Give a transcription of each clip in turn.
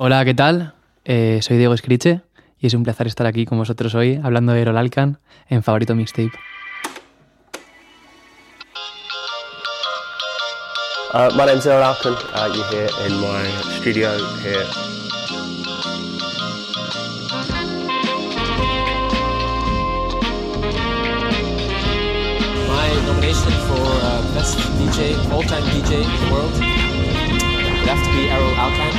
Hola, ¿qué tal? Eh, soy Diego Escriche y es un placer estar aquí con vosotros hoy hablando de Erol Alcan en Favorito Mixtape. Uh, my name's Errol Alcan. Uh, you're here in my studio here. My nomination for uh, best DJ, all-time DJ in the world, would have to be Errol Alcan.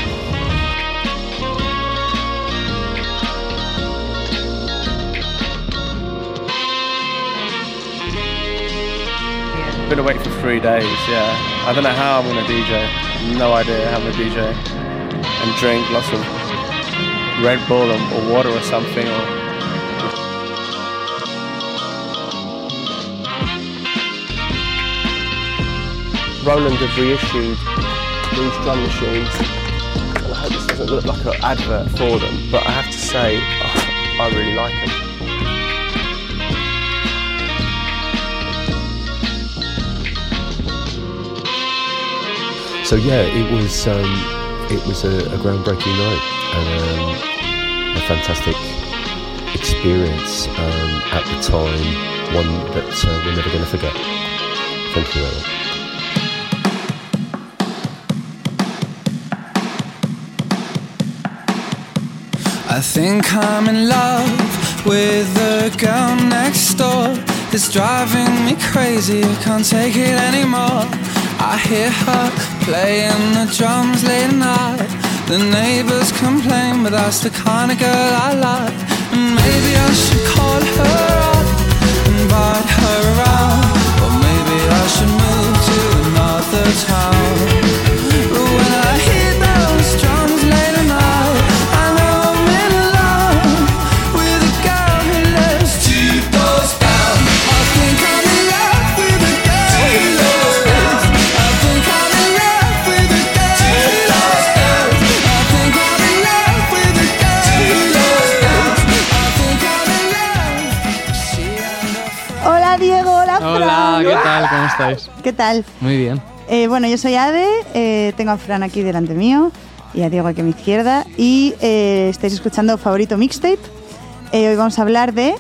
Been awake for three days, yeah. I don't know how I'm gonna DJ. No idea how I'm gonna DJ. And drink lots of Red Bull or, or water or something or Roland have reissued these drum machines and I hope this doesn't look like an advert for them but I have to say oh, I really like them. So yeah, it was um, it was a, a groundbreaking night and um, a fantastic experience um, at the time, one that uh, we're never going to forget. Thank you, Ella. I think I'm in love with the girl next door. It's driving me crazy, I can't take it anymore. I hear her playing the drums late at night. The neighbors complain, but that's the kind of girl I like. And maybe I should call her up, invite her around. Or maybe I should move to another town. Estáis? ¿Qué tal? Muy bien. Eh, bueno, yo soy Ade, eh, tengo a Fran aquí delante mío y a Diego aquí a mi izquierda y eh, estáis escuchando Favorito Mixtape. Eh, hoy vamos a hablar de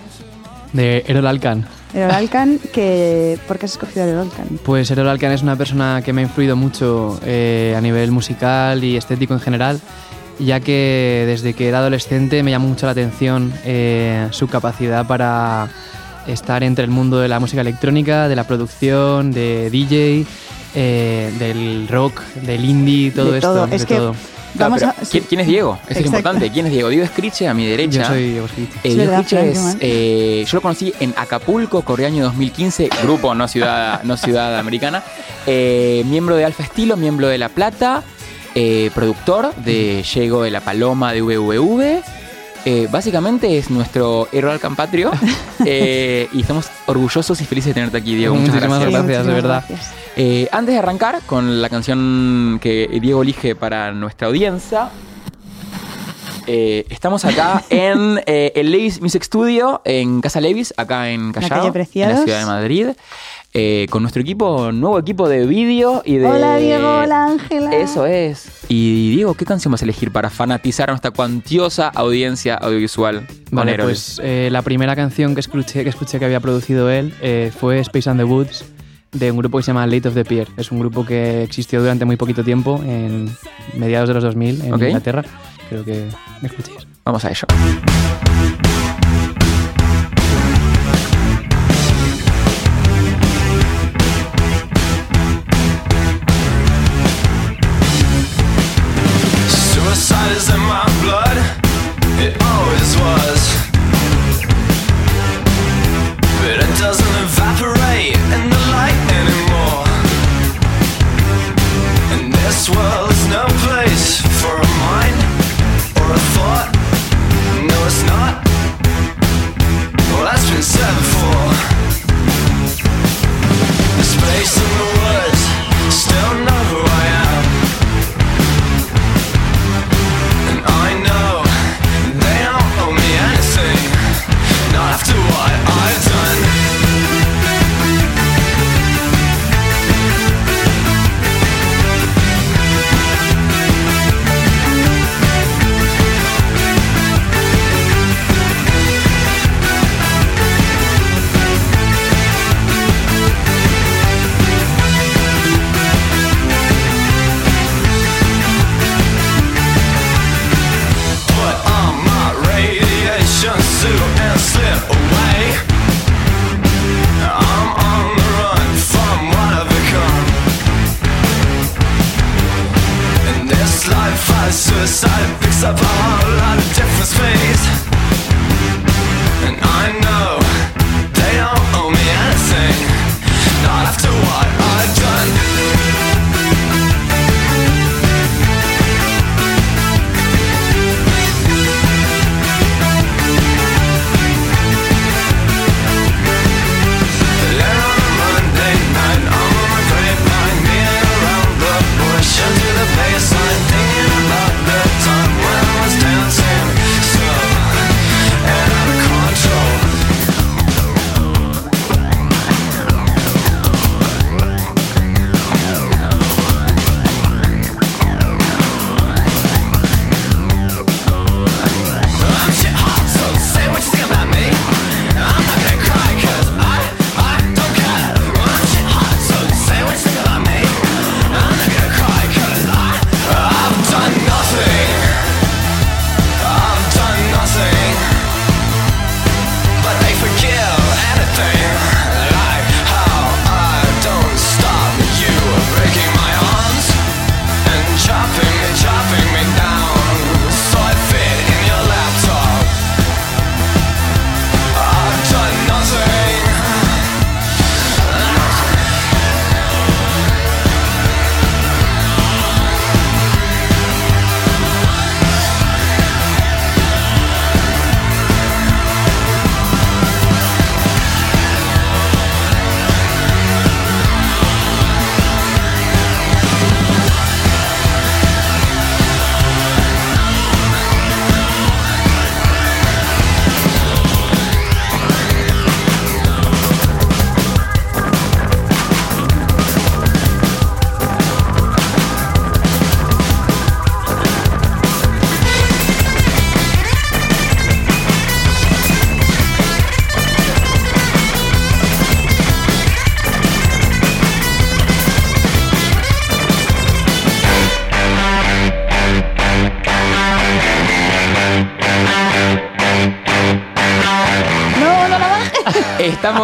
De Erol Alcan. Errol Alcan, que ¿por qué has escogido a Errol Alcan? Pues Erol Alcan es una persona que me ha influido mucho a nivel musical y estético en general, ya que desde que era adolescente me llamó mucho la atención eh, su capacidad para estar entre el mundo de la música electrónica, de la producción, de DJ, eh, del rock, del indie, todo De esto. todo. de Es que todo. vamos Claro, a... pero ¿quién, es Diego? Eso es Exacto. importante. ¿Quién es Diego? Diego Escriche, a mi derecha. Yo soy Diego Escriche. Eh, Es Diego Fran, es, eh, yo lo conocí en Acapulco, corría año 2015, grupo, no ciudad, no ciudad americana. Eh, miembro de Alfa Estilo, miembro de La Plata, eh, productor de Llego de la Paloma de VVV. Eh, básicamente es nuestro héroe alcampatrio eh, y estamos orgullosos y felices de tenerte aquí, Diego. Muchas Muchísimas gracias. gracias. de verdad. gracias. Eh, antes de arrancar con la canción que Diego elige para nuestra audiencia, eh, estamos acá en eh, el Levis Music Studio, en Casa Levis, acá en Callao, calle en la ciudad de Madrid, eh, con nuestro equipo, nuevo equipo de vídeo y de... Hola Diego, hola Ángela. Eso es. Y Diego, ¿qué canción vas a elegir para fanatizar a nuestra cuantiosa audiencia audiovisual? Vale, pues eh, la primera canción que escuché, que escuché que había producido él eh, fue Space and the Woods de un grupo que se llama Late of the Pier. Es un grupo que existió durante muy poquito tiempo, en mediados de los 2000 en. Inglaterra. Creo que me escuchéis. Vamos a ello.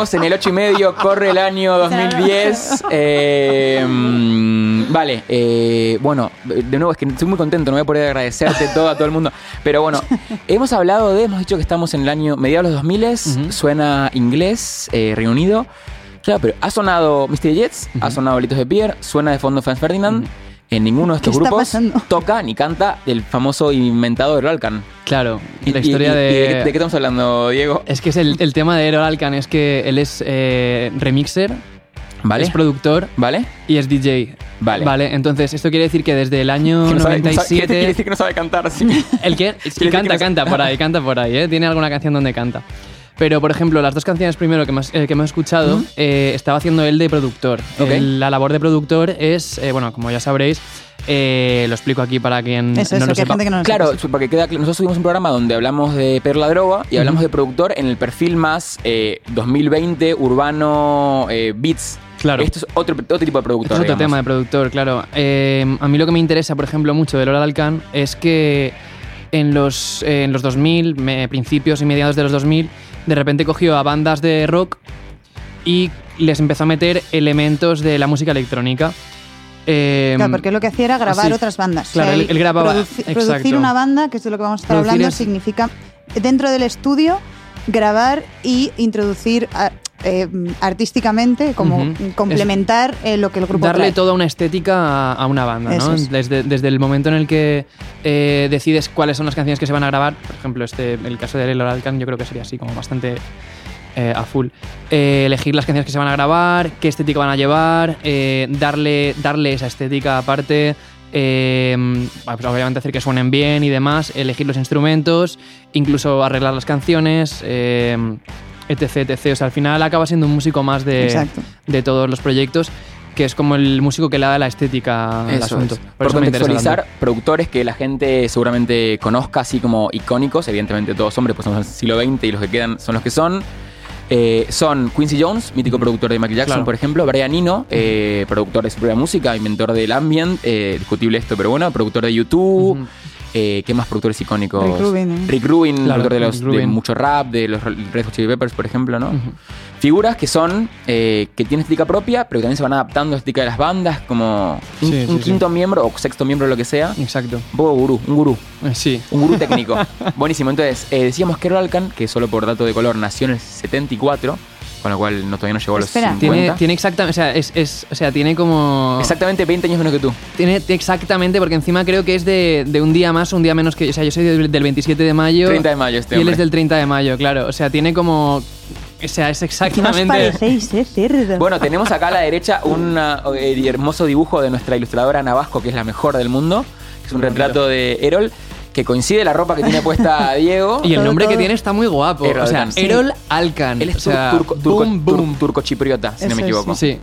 Estamos en el 8 y medio, corre el año 2010. Eh, mm, vale, eh, bueno, de nuevo es que estoy muy contento, no voy a poder agradecerte todo a todo el mundo. Pero bueno, hemos hablado de, hemos dicho que estamos en el año mediados de los 2000, suena inglés, eh, Reino Unido. Claro, pero ha sonado Mr. Jets, ha sonado Litos de Pierre, suena de fondo Franz Ferdinand. En ninguno de estos ¿Qué está grupos pasando? toca ni canta el famoso inventado de Alcan. Claro, Y- la historia y- y de... ¿De qué estamos hablando, Diego? Es que es el, el tema de Errol Alcan, es que él es eh, remixer, ¿Vale? es productor ¿Vale? y es DJ. Vale. Vale, entonces esto quiere decir que desde el año Que no sabe- no sabe- 97... quiere decir que no sabe cantar, sí. ¿El qué? Sí, que canta, no- canta por ahí, canta por ahí, ¿eh? Tiene alguna canción donde canta. Pero, por ejemplo, las dos canciones primero que hemos, eh, que hemos escuchado, eh, estaba haciendo él de productor. El- la labor de productor es, eh, bueno, como ya sabréis, eh, lo explico aquí para quien Eso, no eso, lo que hay sepa. gente que no lo Claro, sepa. porque queda nosotros tuvimos un programa donde hablamos de Pedro la Droga y hablamos de productor en el perfil más eh, 2020 urbano eh, beats. Claro. Esto es otro, otro tipo de productor. Esto es otro digamos. tema de productor, claro. Eh, a mí lo que me interesa, por ejemplo, mucho de Lola Alcan es que en los, eh, en los 2000, me- principios y mediados de los 2000, de repente cogió a bandas de rock y les empezó a meter elementos de la música electrónica. Eh, Claro, porque lo que hacía era grabar otras bandas. Claro, él- él grababa- produci- exacto. producir una banda, que es de lo que vamos a estar Producir hablando, es- significa dentro del estudio grabar y introducir a- eh, artísticamente, como complementar eh, lo que el grupo darle trae. toda una estética a, a una banda, Eso ¿no? es. Desde, desde el momento en el que eh, decides cuáles son las canciones que se van a grabar, por ejemplo, este, el caso de Lola Alcan, yo creo que sería así, como bastante a full. Elegir las canciones que se van a grabar, qué estética van a llevar, darle, darle esa estética aparte. Eh, pues obviamente hacer que suenen bien y demás, elegir los instrumentos, incluso arreglar las canciones, eh, etc, etc. O sea, al final acaba siendo un músico más de, Exacto. de todos los proyectos, que es como el músico que le da la estética al Eso asunto. es. Por, Por, eso me interesa contextualizar, productores que la gente seguramente conozca así como icónicos, evidentemente todos hombres, pues somos del siglo XX y los que quedan son los que son. Eh, son Quincy Jones, mítico productor de Michael Jackson, Claro. por ejemplo, Brian Eno, eh, productor de su propia música, inventor del ambient, eh, discutible esto, pero bueno, productor de YouTube. Eh, ¿Qué más productores icónicos? Rick Rubin, ¿eh? Rick Rubin, Claro, productor de, los, Rick de Rubin. mucho rap, de los Red Hot Chili Peppers, por ejemplo, ¿no? Figuras que son, eh, que tienen estética propia, pero que también se van adaptando a estética de las bandas, como un, Sí, sí, un sí. quinto miembro o sexto miembro, lo que sea. Exacto. Un poco gurú, un gurú. Eh, Sí. Un gurú técnico. Buenísimo. Entonces, eh, decíamos que Alkan, que solo por dato de color nació en el 74, con lo cual no, todavía no llegó a los Espera. 50. Tiene, tiene exactamente, o sea, es, es- o sea, tiene como... Exactamente 20 años menos que tú. Tiene exactamente, porque encima creo que es de, de un día más, un día menos que... O sea, yo soy del, del 27 de mayo. 30 de mayo este Y él hombre. es del 30 de mayo, claro. O sea, tiene como... O sea, es ¿Qué os exactamente... parecéis, eh, cerdo? Bueno, tenemos acá a la derecha un eh, hermoso dibujo de nuestra ilustradora Navasco, que es la mejor del mundo. Es un retrato de Erol, que coincide la ropa que tiene puesta Diego. Y el Todo, nombre que tiene está muy guapo. Erol o sea, sí. Erol Alkan. Él es o sea, turco, turco-chipriota, si no me es, equivoco. Sí.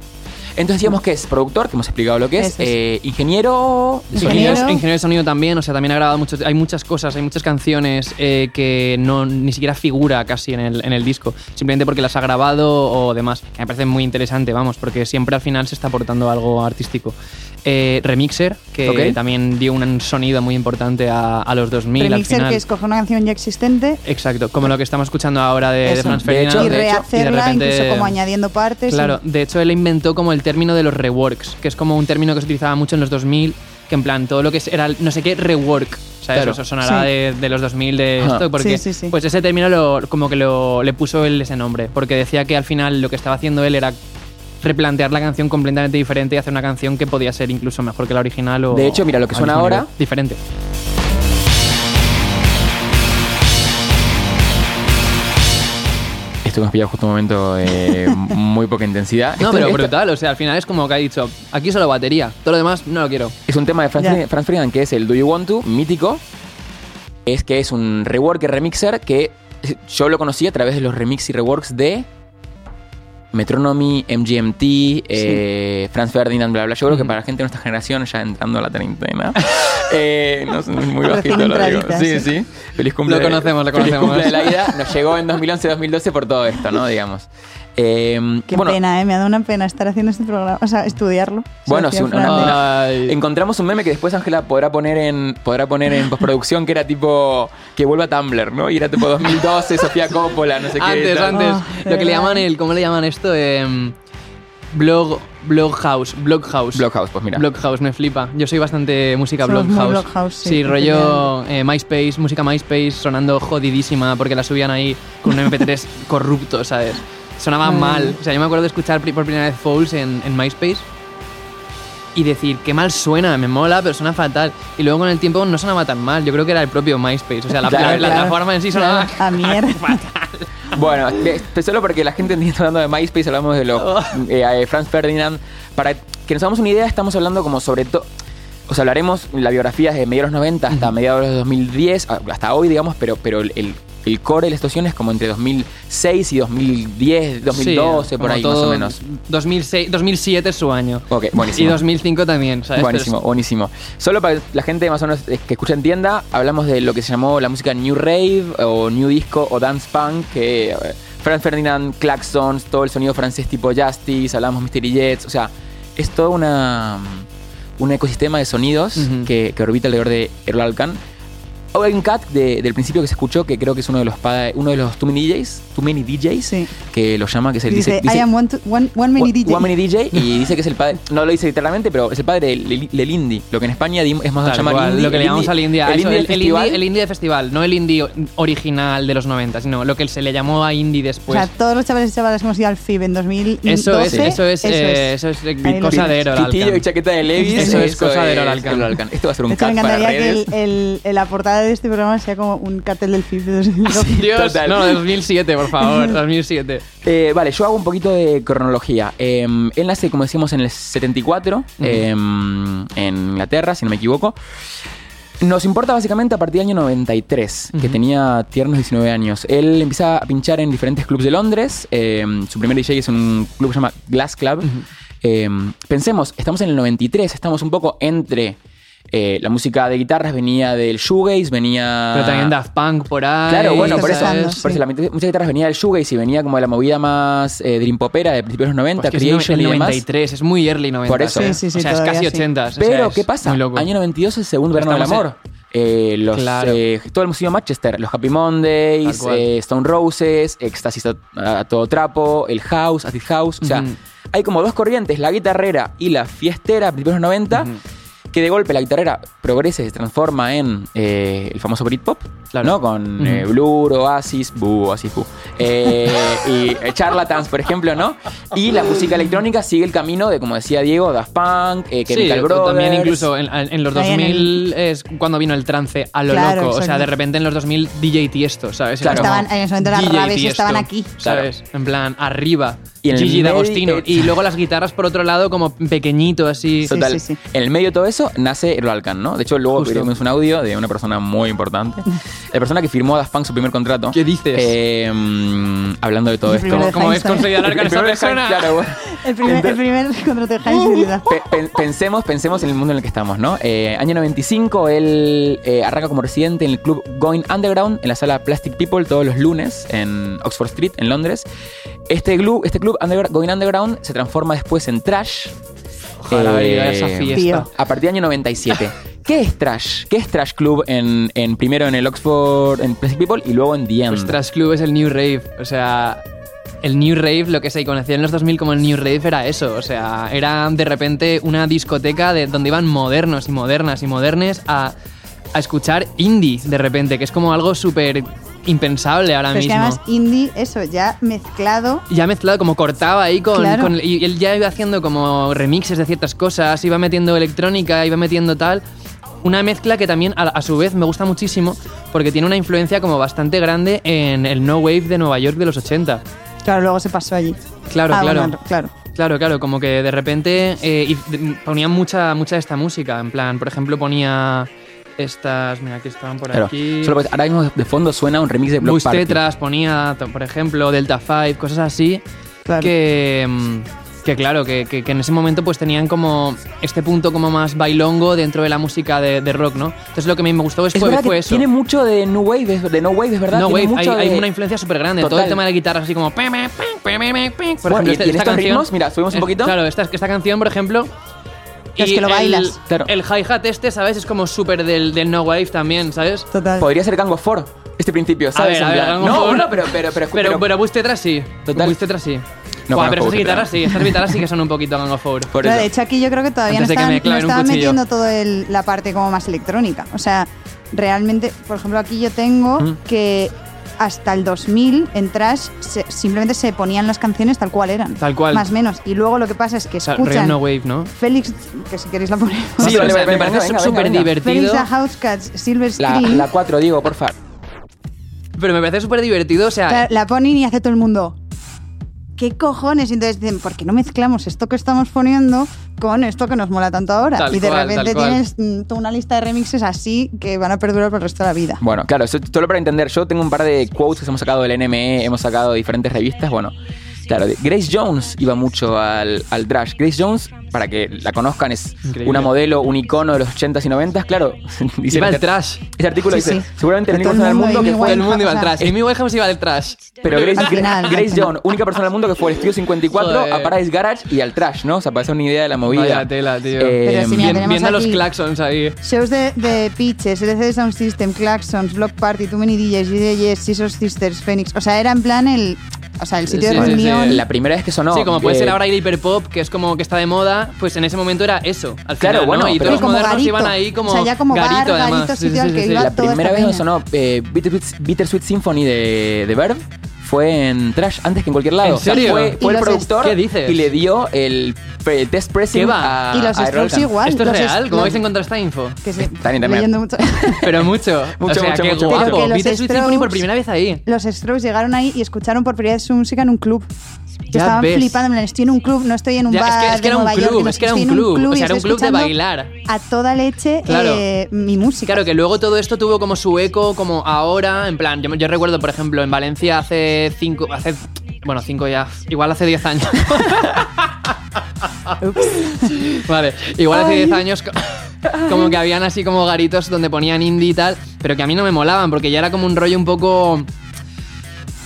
Entonces decíamos que es productor, que hemos explicado lo que es, Eso es. eh, ingeniero de Ingeniero. sonido. Ingeniero, de sonido también, o sea, también ha grabado muchos, hay muchas cosas, hay muchas canciones eh, que no ni siquiera figura casi en el, en el disco, simplemente porque las ha grabado o demás, que me parece muy interesante, vamos, porque siempre al final se está aportando algo artístico. Eh, Remixer, que Ok. también dio un sonido muy importante a, a los 2000 al Remixer, final. que es coger una canción ya existente Exacto, como lo que estamos escuchando ahora de, de Eso. Franz De hecho, Ferdinand. y de hecho, rehacerla, y de repente- incluso como añadiendo partes. Claro, y- de hecho él inventó como el término de los reworks, que es como un término que se utilizaba mucho en los 2000, que en plan todo lo que es- era el no sé qué rework, ¿sabes? Claro. Eso sonará Sí. de, de los 2000 de Ajá. esto, porque Sí, sí, sí. pues ese término lo, como que lo, le puso él ese nombre, porque decía que al final lo que estaba haciendo él era replantear la canción completamente diferente y hacer una canción que podía ser incluso mejor que la original o De hecho, mira, lo que suena ahora- diferente. Esto que nos pilla justo un momento de muy poca intensidad. No, Esto- pero esto brutal, o sea, al final es como que ha dicho, aquí solo batería, todo lo demás no lo quiero. Es un tema de Franz. Ferdinand- Franz Ferdinand que es el Do You Want To, mítico. Es que es un rework y remixer que yo lo conocí a través de los remix y reworks de Metronomy, MGMT, eh, Franz Ferdinand, bla, bla. Yo creo que para la gente de nuestra generación, ya entrando a la treintena, eh, no muy bajito lo digo. Sí, sí. sí. Feliz cumple. Lo conocemos, lo feliz conocemos. cumple de la ida. Nos llegó en 2011-2012 por todo esto, ¿no? Digamos. Eh, Qué bueno, pena, ¿eh? Me ha dado una pena estar haciendo este programa, o sea, estudiarlo. Bueno, sí, decía una-. Encontramos un meme que después Ángela podrá poner en podrá poner en postproducción que era tipo que vuelva a Tumblr, ¿no? Y era tipo 2012, Sofía Coppola, no sé qué. Antes, tal. antes. Oh, lo que le llaman el, ¿cómo le llaman esto? Em, blog, bloghouse, bloghouse. Blockhouse, pues mira. Bloghouse, me flipa. Yo soy bastante música Somos bloghouse. Bloghouse, sí, sí, rollo eh, MySpace, música MySpace sonando jodidísima porque la subían ahí con un MP3 corrupto, ¿sabes? Sonaba Ay. mal. O sea, yo me acuerdo de escuchar por primera vez Fouls en, en MySpace y decir, qué mal suena, me mola, pero suena fatal. Y luego con el tiempo no sonaba tan mal. Yo creo que era el propio MySpace. O sea, la, Claro, la- la en sí sonaba A mierda. Bueno, de- de- solo porque la gente entiende hablando de MySpace, hablamos de los Oh. eh, eh, Franz Ferdinand. Para que nos hagamos una idea, estamos hablando como sobre todo. O sea, hablaremos la biografía desde mediados de los 90 hasta mediados de los 2010, a- hasta hoy, digamos, pero, pero el, el, core de la situación es como entre 2006 y 2010, 2012, Sí, por ahí más o menos. 2006, 2007 es su año. Ok, buenísimo. Y 2005 también, ¿sabes? Buenísimo, buenísimo. Solo para que la gente más o menos eh, que escucha entienda, hablamos de lo que se llamó la música New Rave o New Disco o Dance Punk, que eh, Franz Ferdinand, Claxons, todo el sonido francés tipo Justice, hablamos Mystery Jets, o sea, es todo una, un ecosistema de sonidos que, que orbita alrededor de. O hay un de- del principio que se escuchó, que creo que es uno de los uno de los Too Many DJs, Sí. que lo llama, que es el Dice, I am one, to- one, one many DJ. One Many DJ y dice que es el padre, no lo dice literalmente, pero es el padre del, del indie. Lo que en España es más Tal llamar cual, indie. lo que le llamamos al indie, El eso, indie, el, del el festival. indie, el indie de festival, no el indie original de los 90, sino lo que se le llamó a indie o después. sea, todos los chavales y chavalas que hemos ido al FIB en 2012. eso es, eso es, eh, eso eso es, eh, cosa de Pitillo Alcan. y chaqueta de Levis. Eso es cosa de Errol es Alcan. Esto va a ser un cat para encantaría que redes. el, el- el- la portada de este programa sea como un cartel del FIB de 2012. Dios, no, de 2007, por favor, 2007. Eh, vale, yo hago un poquito de cronología. Eh, él nace, como decíamos, en el 74, eh, en Inglaterra, si no me equivoco. Nos importa básicamente a partir del año 93, que tenía tiernos 19 años. Él empieza a pinchar en diferentes clubs de Londres. eh, su primer DJ es en un club que se llama Glass Club. Eh, pensemos, estamos en el 93, estamos un poco entre... eh, la música de guitarras venía del shoegaze, venía... Pero también Daft Punk por ahí. Claro, bueno, por eso, por eso Sí. la muchas guitarras venía del shoegaze y venía como de la movida más eh, dream popera de principios de los 90, Pues que es Creation el y demás. 93, es muy early 90. Por eso. Sí, sí, sí, o sea, es casi sí. 80. Pero, ¿qué pasa? Año 92 es el segundo verano del amor. eh, los, Claro. eh, todo el músico de Manchester, los Happy Mondays, eh, Stone Roses, Éxtasis a, a todo trapo, el House, Acid House. O sea, hay como dos corrientes, la guitarrera y la fiestera, principios de los 90, Ujú. Que de golpe la guitarrera progresa y se transforma en eh, el famoso Britpop, Claro. ¿no? Con Ujú. eh, Blur, Oasis, Bu, Oasis, Bu. Eh, y eh, Charlatans, por ejemplo, ¿no? Y la música electrónica sigue el camino de, como decía Diego, Daft Punk, eh, Sí, Brothers. también incluso en, en los Ahí en 2000 es cuando vino el trance a lo Claro, loco. O sea, de repente en los 2000 DJ Tiesto, ¿sabes? Claro. Estaban- en ese momento las raves estaban aquí. ¿Sabes? En plan, arriba. Y en el Gigi D'Agostino. eh, Y luego las guitarras por otro lado como pequeñito así. Sí, Total. sí, sí. En el medio de todo eso nace Alcan, ¿no? De hecho, luego veremos un audio de una persona muy importante. La persona que firmó a Daft Punk su primer contrato. ¿Qué dices? Eh, hablando de todo El esto. ¿Cómo ves conseguido hablar con El esa primer persona? Claro, bueno. El primer, el primer contrato de Heinz. Pe- pen- pensemos, pensemos en el mundo en el que estamos, ¿no? Eh, año 95, él eh, arranca como residente en el club Going Underground, en la sala Plastic People, todos los lunes, en Oxford Street, en Londres. Este club, este club Undergra- Going Underground se transforma después en Trash. Ojalá Eh, a esa fiesta. A partir del año 97. ¿Qué es Trash? ¿Qué es Trash Club en, en primero en el Oxford, en Plastic People y luego en The End? Pues Trash Club es el New Rave. O sea, el New Rave, lo que se conocía en los 2000 como el New Rave era eso. O sea, era de repente una discoteca de, donde iban modernos y modernas y modernes a, a escuchar indie de repente, que es como algo súper impensable ahora Pero es que mismo. además indie, eso, ya mezclado. ya mezclado, como cortaba ahí con, Claro. con- Y él ya iba haciendo como remixes de ciertas cosas, iba metiendo electrónica, iba metiendo tal. Una mezcla que también a, a su vez me gusta muchísimo porque tiene una influencia como bastante grande en el no wave de Nueva York de los 80. Claro, luego se pasó allí. Claro, Ah, claro. bueno, claro. Claro, claro, como que de repente eh, ponían mucha, mucha de esta música. En plan, por ejemplo, ponía estas. Mira, aquí estaban por Claro. aquí. Solo ahora mismo de fondo suena un remix de Block Bus Party. Tetras ponía, por ejemplo, Delta 5, cosas así. Claro. Que, mm, que claro, que, que- que en ese momento pues tenían como este punto como más bailongo dentro de la música de, de rock, ¿no? Entonces lo que a mí me gustó Es fue, verdad fue que eso. tiene mucho de New Wave, es- de No Wave, es verdad. no, tiene wave, hay, mucho hay de- una influencia súper grande. Todo el tema de guitarras así como... Por Bueno, ejemplo, y- este- y en esta estos canción... ritmos, mira, subimos un es- poquito. Claro, esta, esta canción, por ejemplo... Es y que lo el- bailas. Claro. El hi-hat este, ¿sabes? Es como súper del, del no wave también, ¿sabes? Total. Podría ser Gang of Four, este principio, ¿sabes? ver, a ver, plan- Gang of no, Four- no, pero, pero, pero, Pero, pero Bus Tetras sí. Total. Bus Tetras sí. No Buah, pero Bus estas guitarras sí, estas guitarras sí que son un poquito Gang of Four. Por Claro, eso. de hecho, aquí yo creo que todavía no Antes no un estaban cuchillo. metiendo toda la parte como más electrónica. O sea, realmente, por ejemplo, aquí yo tengo Mm. que hasta el 2000 en Trash se- simplemente se ponían las canciones tal cual eran. Tal cual. Más o menos. Y luego lo que pasa es que escuchan no wave, ¿no? Félix, que si queréis la ponemos. Sí, o sea, me parece súper venga. Félix divertido. the Housecats, Silver La, Screen. la 4, Diego, por favor. Pero me parece súper divertido, o sea... Claro, la ponen y hace todo el mundo. ¿Qué cojones? Y entonces dicen, ¿por qué no mezclamos esto que estamos poniendo con esto que nos mola tanto ahora? Tal y de cual, repente tienes mm, toda una lista de remixes así que van a perdurar por el resto de la vida. Bueno, claro, eso- solo para entender, yo tengo un par de quotes que hemos sacado del NME, hemos sacado de diferentes revistas, bueno. Claro, Grace Jones iba mucho al, al trash. Grace Jones, para que la conozcan, es Increíble. una modelo, un icono de los 80s y 90s, claro. dice Iba el al trash. Ese artículo Sí, dice, sí. seguramente la única persona del mundo que fue... El mundo iba al trash. Amy Winehouse iba al trash. Pero Grace, final, Grace. Jones, única persona del mundo que fue al Estudio 54, Joder. a Paradise Garage y al trash, ¿no? O sea, para hacer una idea de la movida. Vaya tela, tío. Eh, Pero sí, mira, Bien- viendo los aquí- claxons ahí. Shows de, de Pitches, LCD Sound System, Claxons, Block Party, Too Many DJs, DJs, Scissors Sisters, Phoenix. O sea, era en plan el, o sea, el sitio Sí, de sí, sí. reunión. La primera vez que sonó... sí, como puede eh, ser ahora ir hiperpop, que es como que está de moda, pues en ese momento era eso. Al Claro, final, bueno, ¿no? Y pero- todos los modernos iban ahí como. O sea, ya como bar, garito, además. garito, Sí, sitio sí, al que sí, sí. iba La primera vez que sonó eh, Bittersweet, Bittersweet Symphony de, de Verve fue en Trash antes que en cualquier lado. ¿En O sea, serio? fue, fue el productor ¿Qué dices? y le dio el pre- test pressing ¿Qué va? a Y los a Strokes Errol Khan. igual. ¿Esto es los real? ¿Cómo los- habéis encontrado esta info? que sí, Está en internet. leyendo mucho. Pero mucho. Mucho, o sea, mucho, qué mucho. guapo. Pero que los Bittersweet Symphony por Strokes- primera vez ahí. Los Strokes llegaron ahí y escucharon por primera vez su música en un club. Estaban ves. flipando, estoy en un club, no estoy en un Ya, es bar que- es que era un Nueva club, es que era un club, o sea, era un club de bailar. A toda leche Claro. eh, mi música. Claro, que luego todo esto tuvo como su eco, como ahora, en plan, yo, yo recuerdo, por ejemplo, en Valencia hace cinco, hace, bueno, cinco ya, igual hace diez años. vale, igual hace diez años, co- como que habían así como garitos donde ponían indie y tal, pero que a mí no me molaban, porque ya era como un rollo un poco...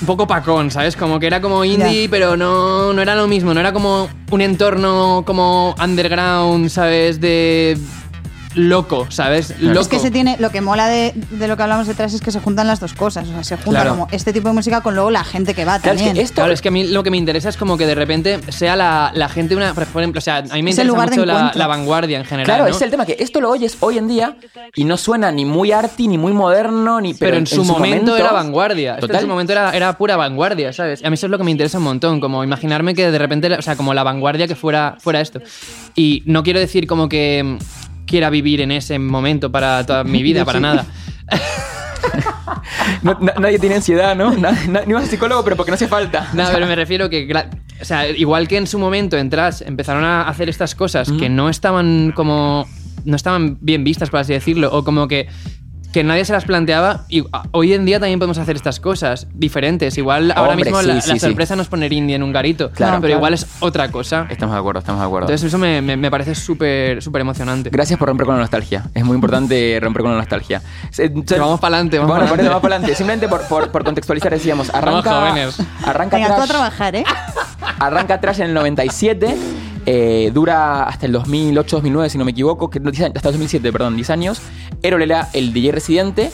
Un poco pacón, ¿sabes? Como que era como indie, pero no, no era lo mismo. No era como un entorno como underground, ¿sabes? De loco, ¿sabes? Loco. Es que se tiene, lo que mola de, de lo que hablamos detrás es que se juntan las dos cosas. O sea, se junta Claro. como este tipo de música con luego la gente que va Claro, es que también. esto- Claro, es que a mí lo que me interesa es como que de repente sea la, la gente una. Por ejemplo, o sea, a mí me Es el interesa mucho la, vanguardia en general. Claro, ¿no? es el tema que esto lo oyes hoy en día y no suena ni muy arty, ni muy moderno, ni Pero, en, su, momento, era vanguardia. Total. en su momento era, era pura vanguardia, ¿sabes? Y a mí eso es lo que me interesa un montón, como imaginarme que de repente, o sea, como la vanguardia que fuera, fuera esto. Y no quiero decir como que quiera vivir en ese momento para toda mi vida, para nada. No- na- nadie tiene ansiedad, ¿no? Na- na- ni al psicólogo, pero porque no hace falta. No, pero me refiero que, o sea, igual que en su momento en Trash empezaron a hacer estas cosas que no estaban como, no estaban bien vistas, por así decirlo, o como que, que nadie se las planteaba, y a- hoy en día también podemos hacer estas cosas diferentes. Igual ahora Hombre, mismo sí, la, sí, la sí. sorpresa no es poner indie en un garito, Claro, pero claro. igual es otra cosa. Estamos de acuerdo, estamos de acuerdo. Entonces eso me, me- me parece súper súper emocionante. Gracias por romper con la nostalgia. Es muy importante romper con la nostalgia. Se- se- vamos vamos Bueno, pa'lante. eso, vamos para adelante. Simplemente por, por- por contextualizar decíamos, arranca, jóvenes. arranca Venga, tú a Trash, trabajar, ¿eh? arranca Trash en el 97, eh, dura hasta el 2008-2009, si no me equivoco, que, no, 10 años, hasta el 2007, perdón, 10 años. Erol era el DJ residente,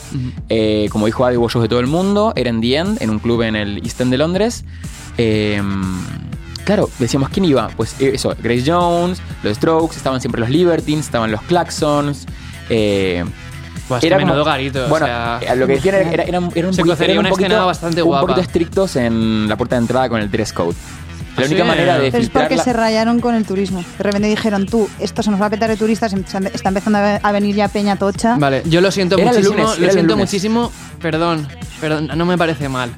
eh, como dijo Adi, shows de todo el mundo, era en The End, en un club en el East End de Londres. Eh, Claro, decíamos, ¿quién iba? Pues eh, eso, Grace Jones, los Strokes, estaban siempre los Libertines, estaban los Claxons. eh, Buah, es que menudo garito, o Bueno, sea- lo que decían era, era- eran un Se poquito, un una poquito- escena bastante un guapa. poquito estrictos en la puerta de entrada con el dress code. La ¿Ah, única sí? manera de Pero es porque se rayaron con el turismo. De repente dijeron, tú, esto se nos va a petar de turistas, está empezando a venir ya Peña Tocha. Vale, yo lo siento Era muchísimo, lunes, lo siento lunes. muchísimo, perdón, perdón, no me parece mal.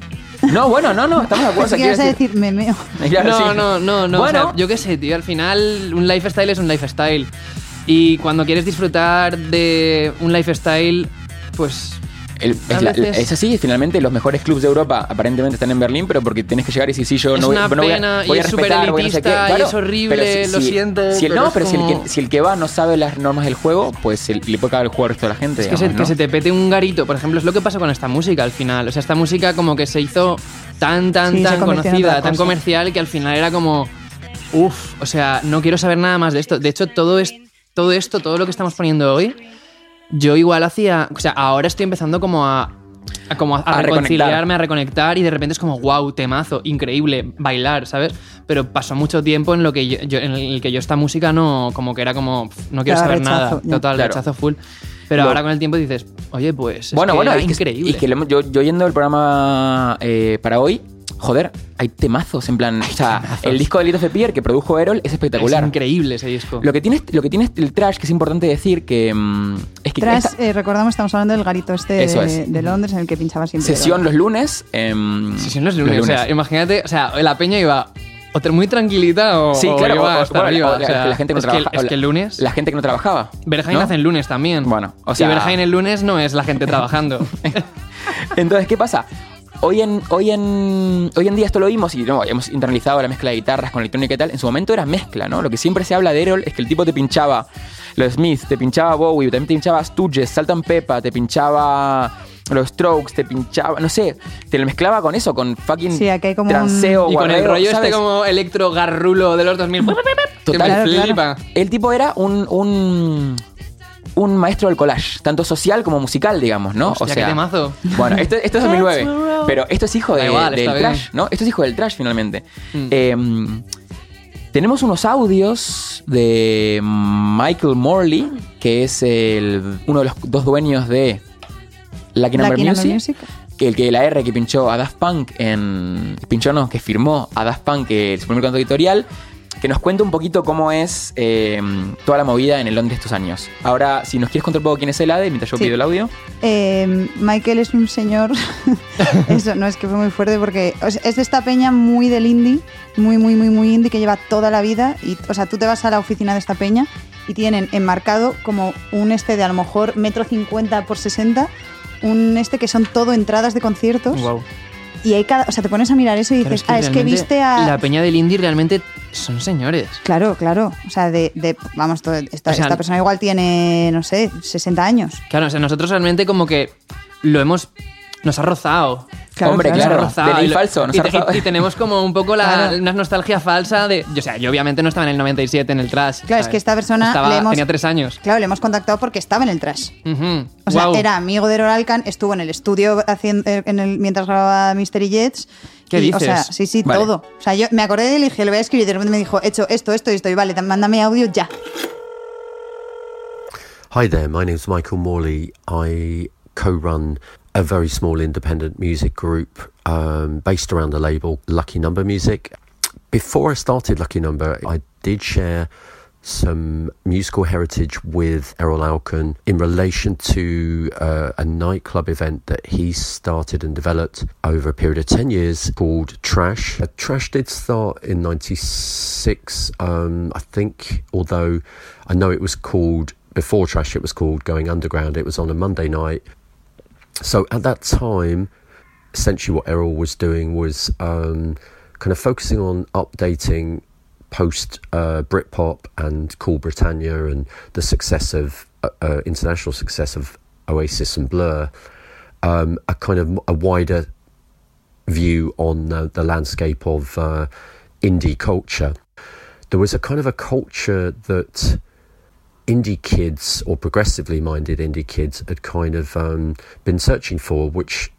No, bueno, no, no, estamos de acuerdo. Que ibas a decir memeo. Claro, no, sí. no, no, no. Bueno, o sea, yo qué sé, tío. Al final, un lifestyle es un lifestyle. Y cuando quieres disfrutar de un lifestyle, pues. El- es, la- veces- es así, finalmente los mejores clubs de Europa aparentemente están en Berlín, pero porque tienes que llegar y decir, sí, yo Es no voy, no voy a- voy a respetar, voy a no sé qué. elitista y Claro, es horrible, pero lo siento, Si el, pero no, pero si, el que, si el que va no sabe las normas del juego, pues el- le puede cagar el juego al resto de la gente. Es que, se, te pete un garito, por ejemplo, es lo que pasa con esta música al final. O sea, esta música como que se hizo tan, tan, Sí, tan conocida, tan comercial, que al final era como. Uf, o sea, no quiero saber nada más de esto. De hecho, todo, es, todo esto, todo lo que estamos poniendo hoy, yo igual hacía. O sea, ahora estoy empezando como a. a como a, a A reconciliarme, a reconectar y de repente es como, wow, temazo, increíble, bailar, ¿sabes? Pero pasó mucho tiempo en lo que yo, yo- en el que yo esta música no, como que era como, no quiero saber rechazo, nada, total, Claro. rechazo full. Pero Lo- ahora con el tiempo dices, oye, pues. es Bueno, que bueno, era que, increíble. y que yo, yo yendo el programa eh, para hoy, joder, hay temazos, en plan, o sea, temazos. el disco de Little of Pierre que produjo Erol es espectacular. Es increíble ese disco. Lo que tiene lo que tiene el trash, que es importante decir, que mm, es que Tras, esta eh, recordamos, estamos hablando del garito este Eso de, es. de Londres en el que pinchaba siempre. sesión los lunes. em, Si no es lunes, o sea, imagínate, o sea, la peña iba o muy tranquilita o, Sí, claro, iba o- o- hasta bueno, arriba. o o la, sea, la gente que no es que, es que el lunes. La gente que no trabajaba. Berghain ¿no? hace el lunes también. Bueno, o sea- Y Berghain el lunes no es la gente trabajando. Entonces, ¿qué pasa? Hoy en, hoy en, hoy en día esto lo vimos y no, hemos internalizado la mezcla de guitarras con electrónica y tal. En su momento era mezcla, ¿no? Lo que siempre se habla de Errol es que el tipo te pinchaba los Smiths, te pinchaba Bowie, también te pinchaba Stooges, Salt and Peppa, te pinchaba los Strokes, te pinchaba, no sé, te lo mezclaba con eso, con fucking Sí, aquí hay como transeo, y con el rollo ¿sabes? este como electro garrulo de los 2000. Total. Que me Claro, claro. flipa. El tipo era un, un, un maestro del collage, tanto social como musical, digamos, ¿no? Hostia, qué temazo. Bueno, esto, esto es 2009, pero esto es hijo de- igual, del trash, ¿no? Esto es hijo del trash finalmente. Mm. Eh, tenemos unos audios de Michael Morley, que es el, uno de los dos dueños de Lucky Number Lucky Music, Music. que el que la R que pinchó a Daft Punk en pinchó no, que firmó a Daft Punk eh, su primer contrato editorial, que nos cuenta un poquito cómo es eh, toda la movida en el Londres de estos años. Ahora, si nos quieres contar un poco quién es el ADE, mientras yo Sí. pido el audio. Eh, Michael es un señor. Eso no es que fue muy fuerte porque o sea, es de esta peña muy del indie, muy, muy, muy, muy indie que lleva toda la vida. Y, o sea, tú te vas a la oficina de esta peña y tienen enmarcado como un este de a lo mejor metro cincuenta por 60, un este que son todo entradas de conciertos. Wow. Y hay cada. O sea, te pones a mirar eso y dices, ah, es que viste a. La peña del indie realmente son señores. Claro, claro. O sea, de. de- vamos, todo- esta, O sea, esta persona igual tiene, no sé, 60 años. Claro, o sea, nosotros realmente como que lo hemos. Nos ha rozado. Claro, Hombre, claro. claro, rozado. DNI Y lo- falso, nos y, ha rozado. y- y tenemos como un poco la, Claro. una nostalgia falsa de. O sea, yo obviamente no estaba en el 97 en el trash. Claro, es que esta persona Estaba- le hemos- tenía tres años. Claro, le hemos contactado porque estaba en el trash. O sea, era amigo de Errol Alcan, estuvo en el estudio haciendo, eh, en el, mientras grababa Mystery Jets. ¿Qué y, O sea, dices? sí, sí, Vale. todo. O sea, yo me acordé de él y dije, le voy a escribir y de repente me dijo, hecho esto, esto y esto. Y vale, mándame audio ya. Hi there, my name's Michael Morley. I co run a very small independent music group um, based around the label Lucky Number Music. Before I started Lucky Number, I did share some musical heritage with Errol Alkan in relation to uh, a nightclub event that he started and developed over a period of 10 years called Trash. Uh, Trash did start in 96, um, I think, although I know it was called, before Trash, it was called Going Underground. It was on a Monday night. So at that time, essentially what Errol was doing was um, kind of focusing on updating post uh, Britpop and Cool Britannia and the success of uh, uh, international success of Oasis and Blur, um, a kind of a wider view on uh, the landscape of uh, indie culture. There was a kind of a culture that indie kids or progressively minded indie kids had kind of um, been searching for, which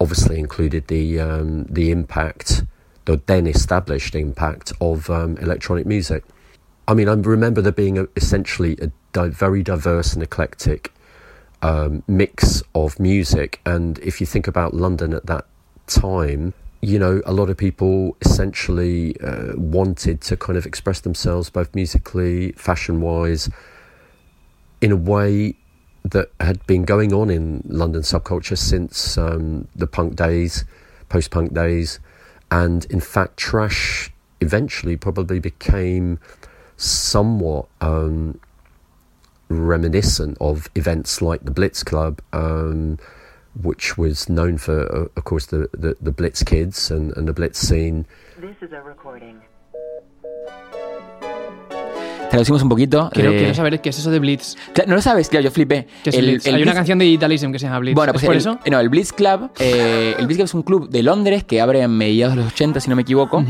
obviously included the um, the impact, the then established impact of um, electronic music. I mean, I remember there being a, essentially a di- very diverse and eclectic um, mix of music, and if you think about London at that time. You know, a lot of people essentially uh, wanted to kind of express themselves both musically, fashion wise, in a way that had been going on in London subculture since um, the punk days, post punk days. And in fact, trash eventually probably became somewhat um, reminiscent of events like the Blitz Club, um, which was known for, uh, of course, the, the, the Blitz kids and, and the Blitz scene. This is a recording. Traducimos un poquito. Quiero, eh, quiero saber qué es eso de Blitz. No lo sabes, claro, yo flipé. ¿Qué es El- Blitz? el Hay una Blitz- canción de Italism que se llama Blitz. Bueno, ¿Es pues por el, eso? No, el Blitz Club. eh, el Blitz Club es un club de Londres que abre a mediados de los 80, si no me equivoco.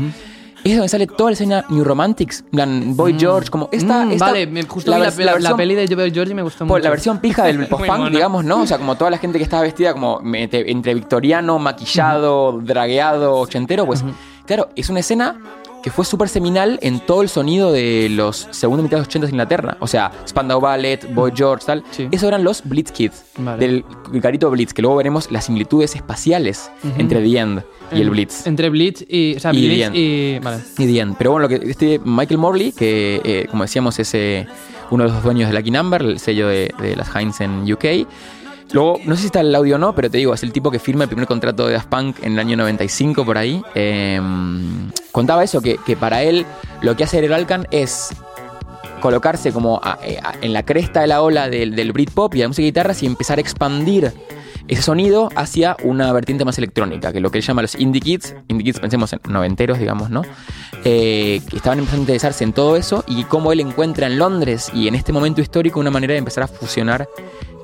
Es donde sale toda la escena New Romantics, plan Boy George, como esta. Mm, esta- vale, me- vi la, la- la versión- peli de Joel George y me gustó mucho. la versión pija del post-punk, digamos, ¿no? O sea, como toda la gente que estaba vestida como entre, entre victoriano, maquillado, dragueado, ochentero, pues claro, es una escena que fue súper seminal en todo el sonido de los segunda mitad de los 80 de Inglaterra. O sea, Spandau Ballet, Boy George, tal. Sí. Esos eran los Blitz Kids, Vale. del carito Blitz, que luego veremos las similitudes espaciales entre The End y el Blitz. Entre Blitz y. O sea, Y Blitz y. Vale. Y The End. Pero bueno, lo que este Michael Morley, que eh, como decíamos es eh, uno de los dueños de Lucky Number, el sello de, de las Heinz en UK. Luego, no sé si está el audio o no, pero te digo, es el tipo que firma el primer contrato de Daft Punk en el año 95 por ahí. Eh, contaba eso, que, para él lo que hace Errol Alkan es colocarse como eh, en la cresta de la ola del, Britpop y de la música de guitarras y empezar a expandir ese sonido hacia una vertiente más electrónica, que lo que él llama los indie kids, indie kids pensemos en noventeros, digamos, ¿no? Eh, que estaban empezando a interesarse en todo eso y cómo él encuentra en Londres y en este momento histórico una manera de empezar a fusionar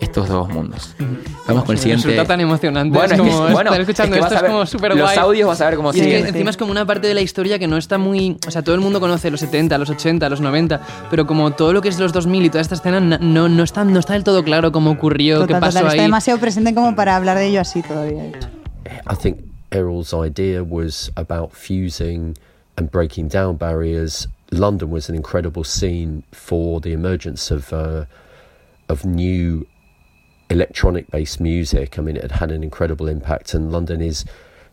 estos dos mundos. Vamos con el siguiente. Resulta tan emocionante. Bueno, es es que- como bueno, estar escuchando es que esto, ver es como súper Los guay. audios vas a ver cómo Y es que siguen. encima es como una parte de la historia que no está muy... O sea, todo el mundo conoce los 70, los 80, los 90, pero como todo lo que es los 2000 y toda esta escena na- no, no, está, no está del todo claro cómo ocurrió, Total, qué pasó total, está ahí. demasiado presente como para hablar de ello así todavía. hecho. I think Errol's idea was about fusing and breaking down barriers. London was an incredible scene for the emergence of uh, of new electronic based music. I mean, it had had an incredible impact, and London is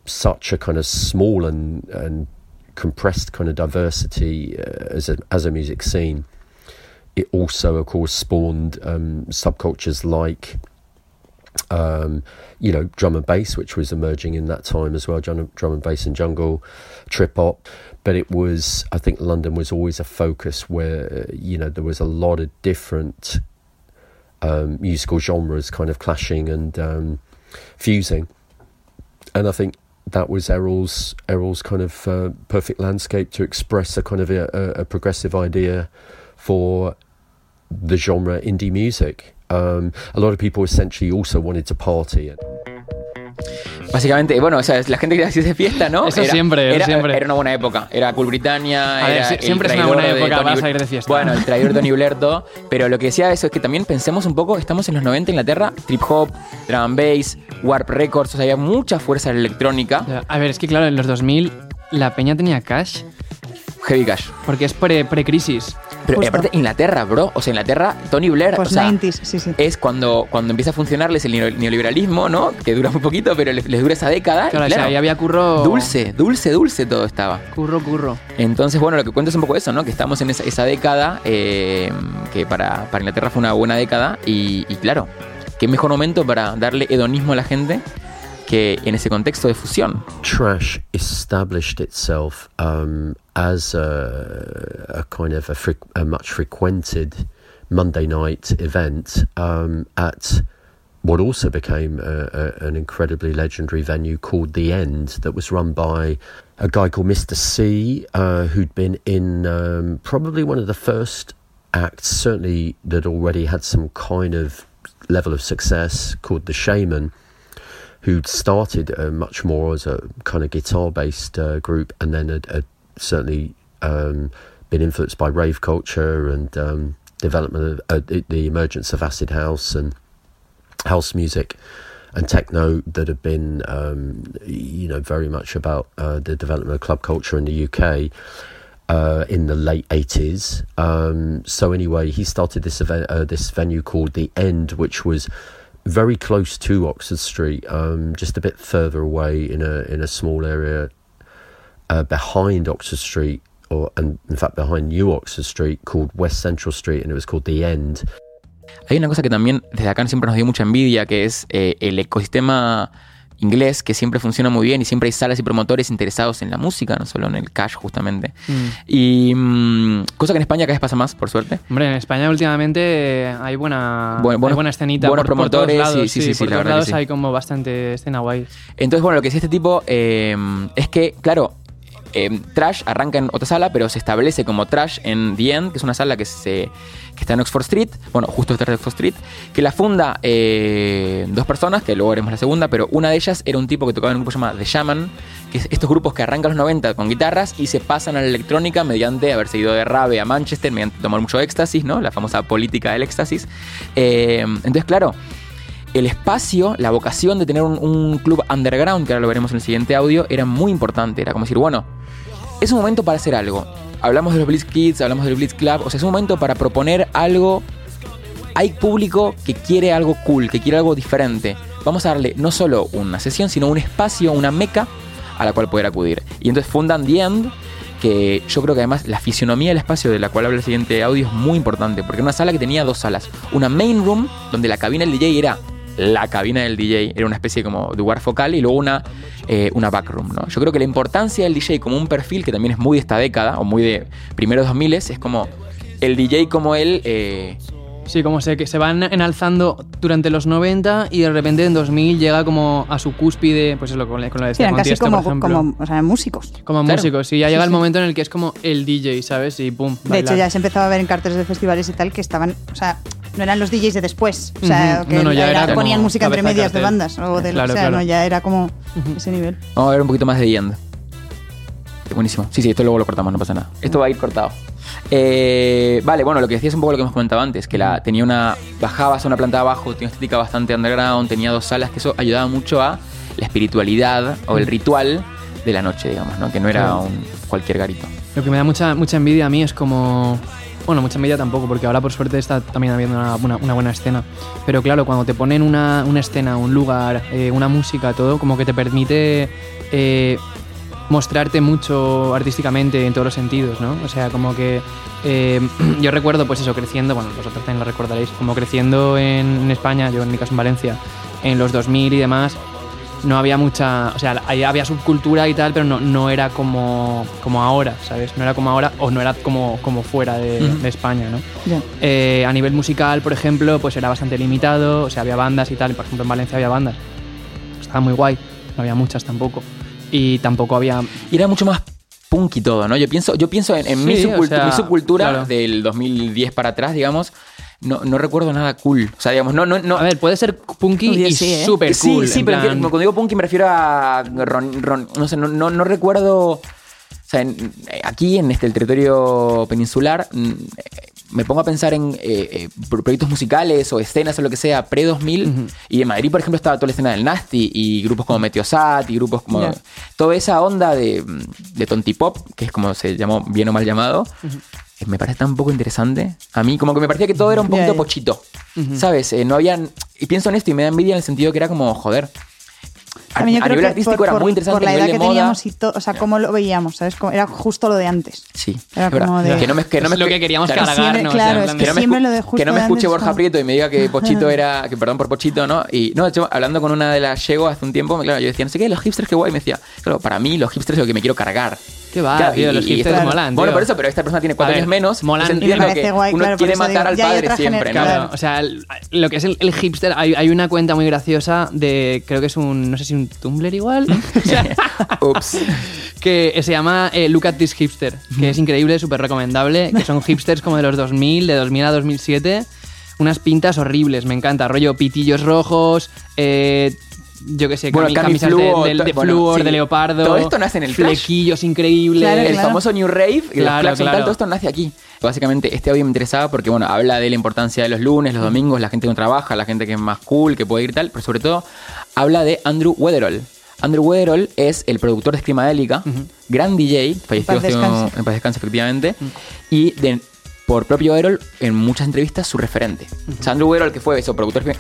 such a kind of small and and compressed kind of diversity uh, as a as a music scene. It also, of course, spawned um, subcultures like um, you know, drum and bass, which was emerging in that time as well, drum, drum and bass and jungle, trip hop. But it was, I think London was always a focus where, uh, you know, there was a lot of different um, musical genres kind of clashing and um, fusing. And I think that was Errol's, Errol's kind of uh, perfect landscape to express a kind of a, a, progressive idea for the genre indie music. Um, a lot of people essentially also wanted to party. Básicamente, bueno, o sea, la gente que hacía fiesta, ¿no? Eso siempre, era, siempre. Era una buena época. Era Cool Britannia, A ver, era si- siempre es una buena época, Tony vas a ir de fiesta. Bueno, el traidor Tony Blerto. Pero lo que decía eso es que también pensemos un poco, estamos en los 90 en Inglaterra, trip hop, drum and bass, Warp Records, o sea, había mucha fuerza en la electrónica, A ver, es que claro, en los 2000 la peña tenía cash, heavy cash. porque es pre- pre-crisis. Pero Justo. aparte, Inglaterra, bro. O sea, Inglaterra, Tony Blair. Pues o sea, 90s, sí, sí. Es cuando, cuando empieza a funcionarles el neo- neoliberalismo, ¿no? Que dura muy poquito, pero les, les dura esa década. y Claro, o claro, sea, ahí había curro... Dulce, dulce, dulce todo estaba. Curro, curro. Entonces, bueno, lo que cuento es un poco eso, ¿no? Que estamos en esa, esa década, eh, que para, para Inglaterra fue una buena década. Y, y claro, qué mejor momento para darle hedonismo a la gente que en ese contexto de fusión. Trash established itself um, as a, a kind of a, fre- a much frequented Monday night event um, at what also became a, a, an incredibly legendary venue called The End, that was run by a guy called Mr. C, uh, who'd been in um, probably one of the first acts, certainly that already had some kind of level of success, called The Shaman who'd started uh, much more as a kind of guitar based uh, group and then had, had certainly um, been influenced by rave culture and um, development of uh, the, emergence of acid house and house music and techno that had been um, you know very much about uh, the development of club culture in the UK uh, in the late 80s. Um, so anyway, he started this event, uh, this venue called the End, which was very close to Oxford Street, um, just a bit further away in a in a small area uh, behind Oxford Street, or and in fact behind New Oxford Street, called West Central Street, and it was called the End. Hay una cosa que también desde acá siempre nos dio mucha envidia, que es eh, el ecosistema inglés, que siempre funciona muy bien y siempre hay salas y promotores interesados en la música, no solo en el cash justamente. Mm. Y mm, cosa que en España cada vez pasa más, por suerte. Hombre, en España últimamente hay buena, Buen- hay buena escenita. buenos por, por todos promotores, lados, sí, sí, sí, sí, por la todos verdad que lados sí. hay como bastante escena guay. Entonces, bueno, lo que decía este tipo eh, es que, claro, eh, Trash arranca en otra sala, pero se establece como Trash en The End, que es una sala que, está en Oxford Street, bueno, justo detrás de Oxford Street, que la funda eh, dos personas, que luego veremos la segunda, pero una de ellas era un tipo que tocaba en un grupo llamado The Shaman, que es estos grupos que arrancan los 90 con guitarras y se pasan a la electrónica mediante haberse ido de Rave a Manchester, mediante tomar mucho éxtasis, ¿no? La famosa política del éxtasis. Eh, entonces, claro, el espacio, la vocación de tener un, un club underground, que ahora lo veremos en el siguiente audio, era muy importante. Era como decir, bueno, es un momento para hacer algo. Hablamos de los Blitz Kids, hablamos del Blitz Club, o sea, es un momento para proponer algo. Hay público que quiere algo cool, que quiere algo diferente. Vamos a darle no solo una sesión, sino un espacio, una meca a la cual poder acudir. Y entonces fundan The End, que yo creo que además la fisionomía del espacio de la cual habla el siguiente audio es muy importante, porque era una sala que tenía dos salas. Una main room, donde la cabina del DJ era la cabina del DJ, era una especie como de lugar focal, y luego una, eh, una backroom. ¿no? Yo creo que la importancia del DJ como un perfil, que también es muy de esta década, o muy de primeros 2000, es como el DJ como él... eh, Sí, como se, que se van enalzando durante los 90 y de repente en 2000 llega como a su cúspide, pues es lo con la, con la de Sí, eran casi Tiesto, como, por ejemplo. como o sea, músicos. Como Claro. músicos, y ya llega Sí, el sí. momento en el que es como el DJ, ¿sabes? Y pum, De hecho, ya se empezaba a ver en carteles de festivales y tal que estaban, o sea, no eran los DJs de después, o sea, que No, no, ya era- era ponían música entre de medias de bandas, o, de, Claro, o sea, claro. no, ya era como ese nivel. Vamos a ver un poquito más de End. Buenísimo. Sí, sí, esto luego lo cortamos, no pasa nada. Esto va a ir cortado. Eh, vale, bueno, lo que decía es un poco lo que hemos comentado antes, que la, tenía una. Bajabas a una planta abajo, tenía una estética bastante underground, tenía dos salas, que eso ayudaba mucho a la espiritualidad o el ritual de la noche, digamos, ¿no? Que no era un cualquier garito. Lo que me da mucha, mucha envidia a mí es como... Bueno, mucha envidia tampoco, porque ahora por suerte está también habiendo una, buena escena. Pero claro, cuando te ponen una, una escena, un lugar, eh, una música, todo, como que te permite eh, mostrarte mucho artísticamente en todos los sentidos, ¿no? O sea, como que eh, yo recuerdo, pues eso, creciendo, bueno, vosotros también lo recordaréis, como creciendo en, en España, yo en mi caso en Valencia, en los 2000 y demás, no había mucha, o sea, había subcultura y tal, pero no, no era como, como ahora, ¿sabes? No era como ahora o no era como, como fuera de, Ujú. de España, ¿no? Eh, a nivel musical, por ejemplo, pues era bastante limitado, o sea, había bandas y tal, por ejemplo en Valencia había bandas, estaba muy guay, no había muchas tampoco, y tampoco había... Y era mucho más punk y todo, ¿no? Yo pienso, yo pienso en, en mi, Sí, subcultu- o sea, mi subcultura claro. del 2010 para atrás, digamos. No, no recuerdo nada cool. O sea, digamos, no, no, no. A ver, puede ser punky Oye, y sí, ¿eh? súper Sí, cool. sí, en pero plan- cuando digo punky me refiero a ron- ron- no sé, no, no, no recuerdo. O sea, en- aquí en este el territorio peninsular mm, eh, me pongo a pensar en eh, eh, pro- proyectos musicales o escenas o lo que sea pre-2000 y en Madrid, por ejemplo, estaba toda la escena del Nasty y grupos como Meteosat y grupos como... Toda esa onda de, de tontipop, que es como se llamó, bien o mal llamado, eh, me parece tan poco interesante. A mí como que me parecía que todo era un poquito pochito, ¿sabes? Eh, no habían... Y pienso en esto y me da envidia en el sentido que era como, joder... A, También yo a creo nivel que artístico por, era por- muy interesante, por la edad que moda... teníamos y todo, o sea, cómo lo veíamos, ¿sabes? Como- Era justo lo de antes. Sí, Era como de- Que no me, que no me Es lo que queríamos claro, cargar, siempre- ¿no? O claro, sea, es que no me, siempre escu- lo de justo que no me de escuche Borja como- Prieto y me diga que Pochito era, que perdón por Pochito, ¿no? Y no, de hecho, hablando con una de las Llego hace un tiempo, claro, yo decía, no sé qué, los hipsters, qué guay. Y me decía, claro, para mí los hipsters es lo que me quiero cargar. ¿Qué va, Claro, tío? y- Los hipsters molan, Bueno, por eso, pero esta persona tiene cuatro años menos. molan. pues Y me entiendo parece que guay, uno claro, quiere matar digo, al padre siempre, ¿no? Claro, Claro. o sea, lo que es el, el hipster, hay, hay una cuenta muy graciosa de, creo que es un, no sé si un Tumblr igual, Ups. que se llama eh, Look at this hipster, que es increíble, súper recomendable, que son hipsters como de los 2000, de 2000 a 2007, unas pintas horribles, me encanta, rollo pitillos rojos, eh, yo qué sé, Bueno, cami- Cami camisas de, Fluo, de, to- de bueno, flúor, sí. de leopardo, Todo esto nace en el trash. flequillos increíbles, Claro, el claro. famoso New Rave, los Claro, claro. tal, todo esto nace aquí. Básicamente, este audio me interesaba porque, bueno, habla de la importancia de los lunes, los domingos, la gente que no trabaja, la gente que es más cool, que puede ir tal, pero sobre todo habla de Andrew Weatherall. Andrew Weatherall es el productor de Screamadélica, gran DJ, falleció en paz descanse, efectivamente, y de- por propio Weatherall, en muchas entrevistas, su referente. O sea, Andrew Weatherall, que fue eso, productor de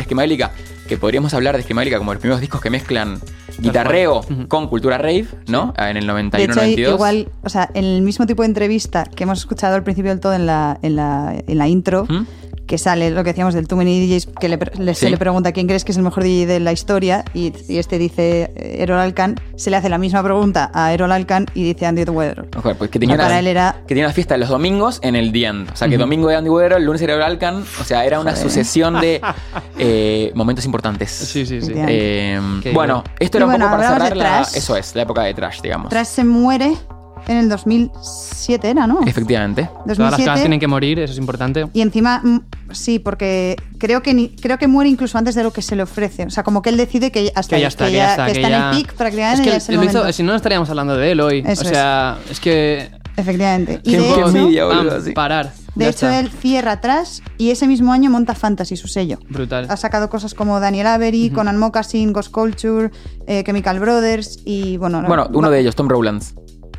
que podríamos hablar de Screamadélica como los primeros discos que mezclan guitarreo con cultura rave, ¿no? En el De 91, hecho, hay 92. igual, o sea, en el mismo tipo de entrevista que hemos escuchado al principio del todo en la, en la, en la intro, ¿Mm? que sale lo que decíamos del Too Many DJs, que le, se le pregunta quién crees que es el mejor DJ de la historia, y, y este dice eh, Errol Alkan, se le hace la misma pregunta a Errol Alkan y dice Andy Weather. Ojo, pues que tenía, Para una, él era- que tenía una fiesta los domingos en el The End. O sea, que domingo de Andy Weather, el lunes era el Alcan. O sea, era una sucesión de eh, momentos importantes. Sí, sí, sí. Eh, Qué bueno, esto Y era un bueno, poco para cerrar de la, eso es, la época de trash, digamos. Trash se muere en el 2007, ¿era, no? Efectivamente. Todas las 2007. cosas tienen que morir, eso es importante. Y encima, mm, sí, porque creo que ni- creo que muere incluso antes de lo que se le ofrece. O sea, como que él decide que hasta Que ya está, que ya está. que que está ya- en el pic prácticamente. Es que ya es el hizo- momento. si no, no estaríamos hablando de él hoy. Eso o sea, es, que. Efectivamente. Y Qué de hecho, boludo, así. parar. de Ya hecho está. él cierra atrás y ese mismo año monta Fantasy, su sello. Brutal. Ha sacado cosas como Daniel Avery, Conan Moccasin, Ghost Culture, eh, Chemical Brothers y bueno... Bueno, uno de ellos, Tom Rowlands.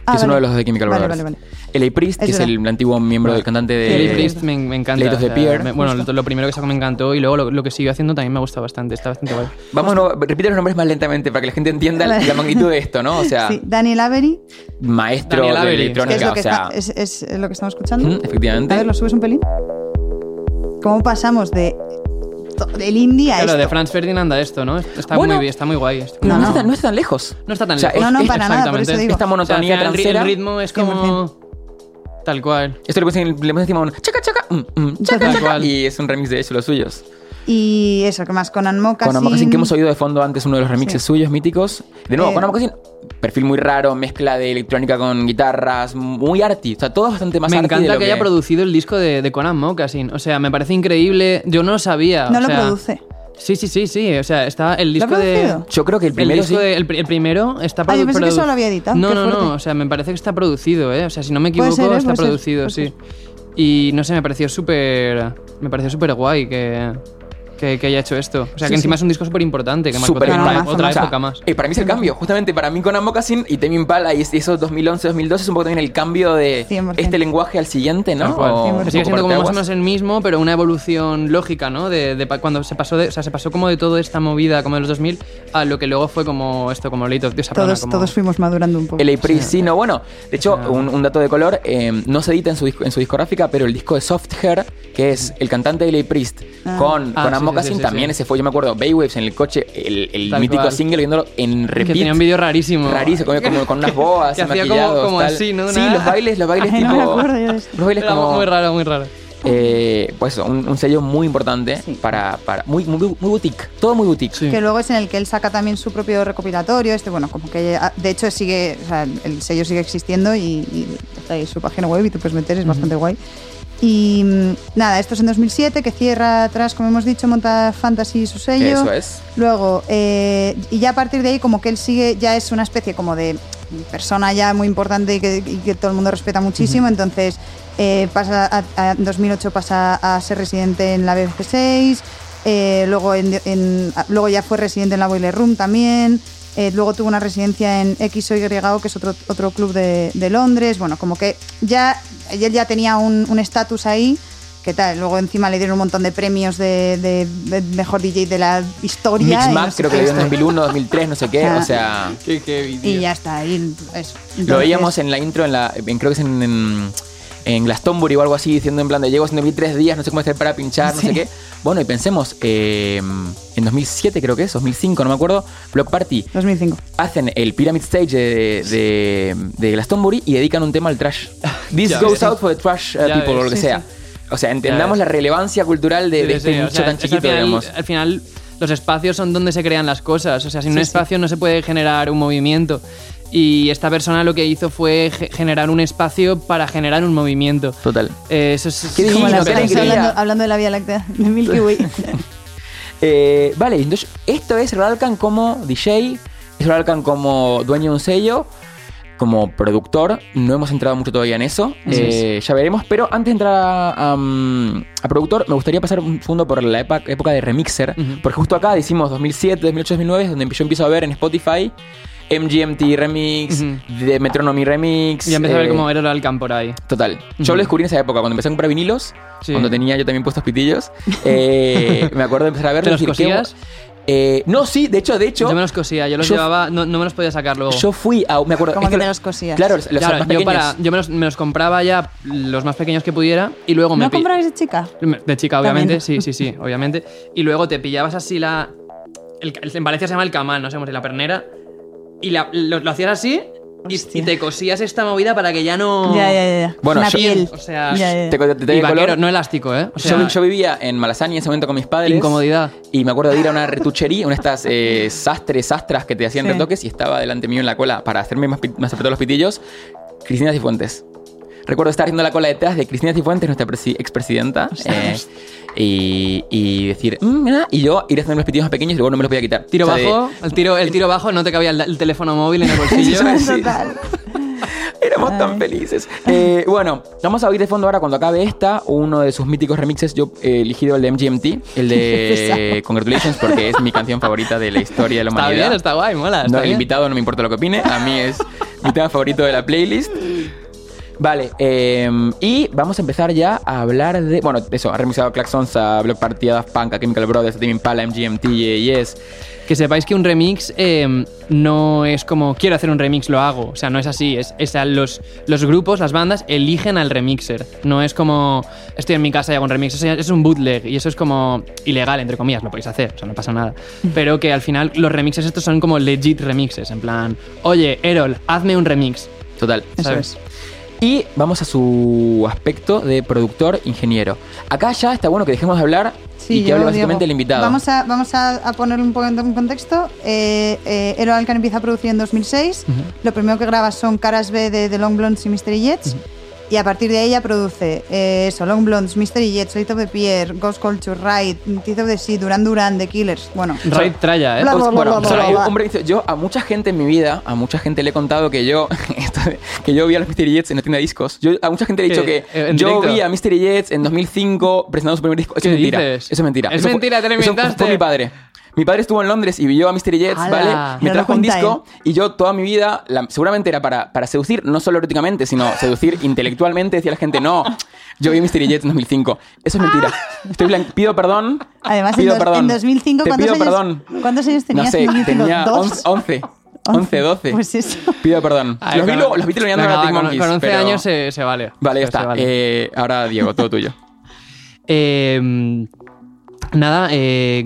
Que Ah, es uno de los de Chemical Vale, Brothers. vale, vale. L.A. Priest, que Es es, verdad. el antiguo miembro del cantante de. Eh, Priest me, me encanta. Light of the o sea, Pier. me- bueno, lo, lo primero que sacó me encantó y luego lo, lo que siguió haciendo también me gusta bastante. Está bastante guay. Vamos, no, repite los nombres más lentamente para que la gente entienda la, la magnitud de esto, ¿no? O sea, Sí, Daniel Avery, maestro Daniel de Avery, que electrónica, es lo que, o sea. está- es, es lo que estamos escuchando. Mm, efectivamente. A ver, ¿lo subes un pelín? ¿Cómo pasamos de del indie a Claro, esto? de Franz Ferdinand a esto, ¿no? Está, Bueno. muy, bien, está muy guay. esto. No, No. Está, tan- no está tan lejos. No está tan O sea, lejos. No, no, para nada, por eso exactamente. digo. Esta O sea, monotonía el ri- transera. el ritmo es como... Tal cual. Esto le pones, le encima un chaca chaca, mm, mm, chaca Tal chaca, cual. y es un remix de eso, los suyos. Y eso, ¿qué más? Conan Moccasin. Con Moccasin que hemos oído de fondo antes uno de los remixes Sí. suyos míticos. De nuevo, Eh. con Moccasin, perfil muy raro, mezcla de electrónica con guitarras, muy arty. O sea, todo bastante más me arty de encanta lo que haya producido el disco de, de Conan Moccasin. O sea, me parece increíble. Yo no lo sabía. No o lo sea, produce. Sí, sí, sí, sí. O sea, está el ¿Lo ha disco de... producido? Yo creo que el El, primero disco sí. de- el, pri- el primero está Ah, yo produ- pensé que solo lo había editado, No, qué no, fuerte. no. O sea, me parece que está producido, ¿eh? O sea, si no me equivoco, ser, ¿eh? está Puede producido, sí. Y no sé, me pareció súper. Me pareció súper guay que, que, que haya hecho esto. O sea, Sí, que encima sí. es un disco súper importante, que marcó otra, importante. otra O sea, época más. eh, para mí es el cambio, justamente para mí con Moccasin y Tame Impala y es- esos 2011-2012 es un poco también el cambio de 100%. este lenguaje al siguiente, ¿no? O sigue siendo como más o menos el mismo, pero una evolución lógica, ¿no? De, de cuando se pasó de, o sea, se pasó como de toda esta movida como de los 2000 a lo que luego fue como esto, como Late of Disaplana, Todos, como- todos fuimos madurando un poco. El Priest, sí, no, bueno. De hecho, un, un dato de color, eh, no se edita en su, en su discográfica, pero el disco de Soft Hair, que es el cantante de L.A. Priest Ah. con, Ah, con sí, sí, sí, sí, también sí. ese fue, yo me acuerdo, Baywaves en el coche, el, el mítico cual. single viéndolo en que repeat. tenía un vídeo rarísimo. Rarísimo, como, como con unas boas, Que hacía como- como tal. así, ¿no? Sí, los bailes, los bailes Ay, no tipo... me acuerdo yo de esto. los bailes Era como... muy raro, muy raro. eh, pues un, un sello muy importante Sí. para, para muy, muy, muy boutique, todo muy boutique. Sí. Que luego es en el que él saca también su propio recopilatorio. Este, bueno, como que ah, de hecho sigue, o sea, el sello sigue existiendo y, y está ahí su página web y te puedes meter, es bastante guay. Y mm, nada, esto es en 2007, que cierra atrás, como hemos dicho, monta Fantasy su sello. Eso es. Luego, eh, y ya a partir de ahí, como que él sigue, ya es una especie como de persona ya muy importante y que, y que todo el mundo respeta muchísimo. Entonces, eh, pasa a- a- en 2008 pasa a ser residente en la BBC 6. eh, luego, en- luego ya fue residente en la Boiler Room también. Eh, luego tuvo una residencia en XOYGO, que es otro, otro club de, de Londres. Bueno, como que ya él ya tenía un un estatus ahí. ¿Qué tal? Luego encima le dieron un montón de premios de, de- de mejor DJ de la historia. Mix no Max, sé creo qué que le dio en historia. 2001, 2003, no sé qué. Ah. O sea, Y ya está. Y eso. lo veíamos en la intro, en la, en- creo que es en, en, en Glastonbury o algo así, diciendo en plan de llego en tres días, no sé cómo hacer para pinchar, no Sí. sé qué. Bueno, y pensemos, eh, en 2007 creo que es, 2005, no me acuerdo, Block Party 2005. hacen el Pyramid Stage de, de, de Glastonbury y dedican un tema al trash. This Ya goes ves. out for the trash uh, people, ves. o lo que Sí, sea. O sea, entendamos la relevancia cultural de, de Sí, este sí, o nicho sea, tan chiquito, al final, digamos. Al final, los espacios son donde se crean las cosas. O sea, sin un espacio no se puede generar un movimiento. Y esta persona lo que hizo fue ge- generar un espacio para generar un movimiento. Total. Eh, eso es, Qué Como alegría. hablando, hablando de la Vía Láctea, de Milky Way. Eh, vale, entonces esto es Ralkan como DJ, es Ralkan como dueño de un sello, como productor. No hemos entrado mucho todavía en eso. Eh, ya veremos. Pero antes de entrar a, mm, a productor, me gustaría pasar un segundo por la época de remixer. Porque justo acá decimos 2007, 2008, 2009, es donde yo empiezo a ver en Spotify MGMT Remix, Ujú. de Metronomy Remix. Ya empecé a ver eh, cómo era el Alcan por ahí. Total. Yo Ujú. lo descubrí en esa época, cuando empecé a comprar vinilos, Sí. cuando tenía yo también puestos pitillos. eh, me acuerdo de empezar a ver ¿Te los cosías? no, sí, de hecho, de hecho, yo me los cosía, yo los yo- llevaba, no, no me los podía sacar luego. yo fui a. Me acuerdo. Como es que te los cosías. Claro, los Claro, más yo, pequeños. para, yo me, los, me los compraba ya los más pequeños que pudiera y luego me ¿No pi- comprabais de chica? De chica, obviamente, También. sí, sí, sí, obviamente. Y luego te pillabas así la. el- en Valencia se llama el camal, no sé cómo se la pernera. Y la- lo, lo hacías así y, Hostia. y te cosías esta movida para que ya no. Ya, ya, ya. Bueno, yo- piel. O sea, Ya, ya, ya. Te, te, te y el color. vaquero, no elástico, ¿eh? O sea, yo, yo vivía en Malasaña en ese momento con mis padres. incomodidad. Y me acuerdo de ir a una retuchería, una de estas eh, sastres, sastras que te hacían Sí. retoques y estaba delante mío en la cola para hacerme más, pi- más apretados los pitillos, Cristina Cifuentes. Recuerdo estar haciendo la cola detrás de Cristina Cifuentes, nuestra presi- expresidenta, eh, y, y decir, "Mm, mira", y yo ir haciendo los pitillos más pequeños y luego no me los podía quitar. Tiro O sea, de- bajo, el tiro, el tiro bajo, no te cabía el, el teléfono móvil en el bolsillo. Sí. Total. Éramos tan felices. Eh, bueno, vamos a oír de fondo ahora cuando acabe esta, uno de sus míticos remixes. Yo he elegido el de MGMT, el de Congratulations, porque es mi canción favorita de la historia de la está humanidad. bien, está guay, mola. No, Está el bien. invitado no me importa lo que opine, a mí es mi tema favorito de la playlist. Vale, eh, y vamos a empezar ya a hablar de. Bueno, eso, ha remixado a Claxons, a Block Party, a Daft Punk, a Chemical Brothers, a Tame Impala, MGMT, Yes. Que sepáis que un remix eh, no es como quiero hacer un remix, lo hago. O sea, no es así. Es, es a los, los grupos, las bandas, eligen al remixer. No es como estoy en mi casa y hago un remix. Eso es un bootleg y eso es como ilegal, entre comillas. Lo podéis hacer, o sea, no pasa nada. Pero que al final los remixes estos son como legit remixes. En plan, oye, Erol, hazme un remix. Total. Eso ¿sabes? es. Y vamos a su aspecto de productor ingeniero. Acá ya está bueno que dejemos de hablar Sí, y que hable básicamente el invitado. Vamos a, vamos a, a poner un poco en contexto. Eh, eh, Ero Alcan empieza a producir en 2006. Lo primero que graba son Caras B de The Long Blondes y Mystery Jets. Y a partir de ahí ya produce eh, eso, Long Blondes, Mystery Jets, Light of the Pierre, Ghost Culture, Ride, Teeth of the Sea, Duran Duran, The Killers. Bueno, Raid Traya, ¿eh? Bla, bla, Pues, bla, bueno, bla, un breve- yo a mucha gente en mi vida, a mucha gente le he contado que yo que yo vi a los Mystery Jets en la tienda de discos. Yo a mucha gente le he dicho ¿Qué? que Eh, yo directo? vi a Mystery Jets en 2005 presentando su primer disco. Eso ¿Qué es mentira. dices? Eso es mentira. Es Eso fue- mentira, te lo eso fue- inventaste. Fue mi padre. Mi padre estuvo en Londres y vio a Mystery Jets. ¿vale? Me No trajo un disco y yo toda mi vida, la- seguramente era para, para seducir, no solo eróticamente, sino seducir intelectualmente. Decía la gente, no, yo vi Mystery Jets en 2005. Eso es mentira. Estoy blan- pido perdón. además en, dos- perdón. en 2005, Te ¿cuántos pido años, perdón. ¿cuántos años tenías? No sé, en 2005? tenía ¿Dos? 11, 11, 12. Pues eso. Pido perdón. Ay, los, vi, con- lo- los vi teloneando con, Monkeys, con 11 pero- años se, se vale. Vale, ya está. vale. Eh, ahora, Diego, todo tuyo. Eh, nada, eh,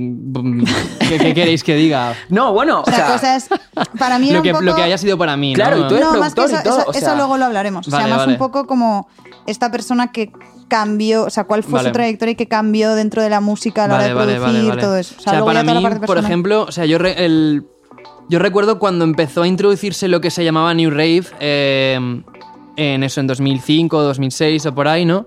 ¿qué, qué queréis que diga? No, bueno, o sea, para mí era Lo que, un poco... lo que haya sido para mí, Claro, ¿no? y tú eres no, más que productor eso, y todo, eso, o eso luego lo hablaremos. o sea, más vale. un poco como esta persona que cambió, o sea, cuál fue Vale. su trayectoria y que cambió dentro de la música a la hora de vale, producir, vale, vale. todo eso. O sea, O sea, luego para mí, por ejemplo, o sea, yo, re- el, yo recuerdo cuando empezó a introducirse lo que se llamaba New Rave, eh, en eso, en 2005, 2006 o por ahí, ¿no?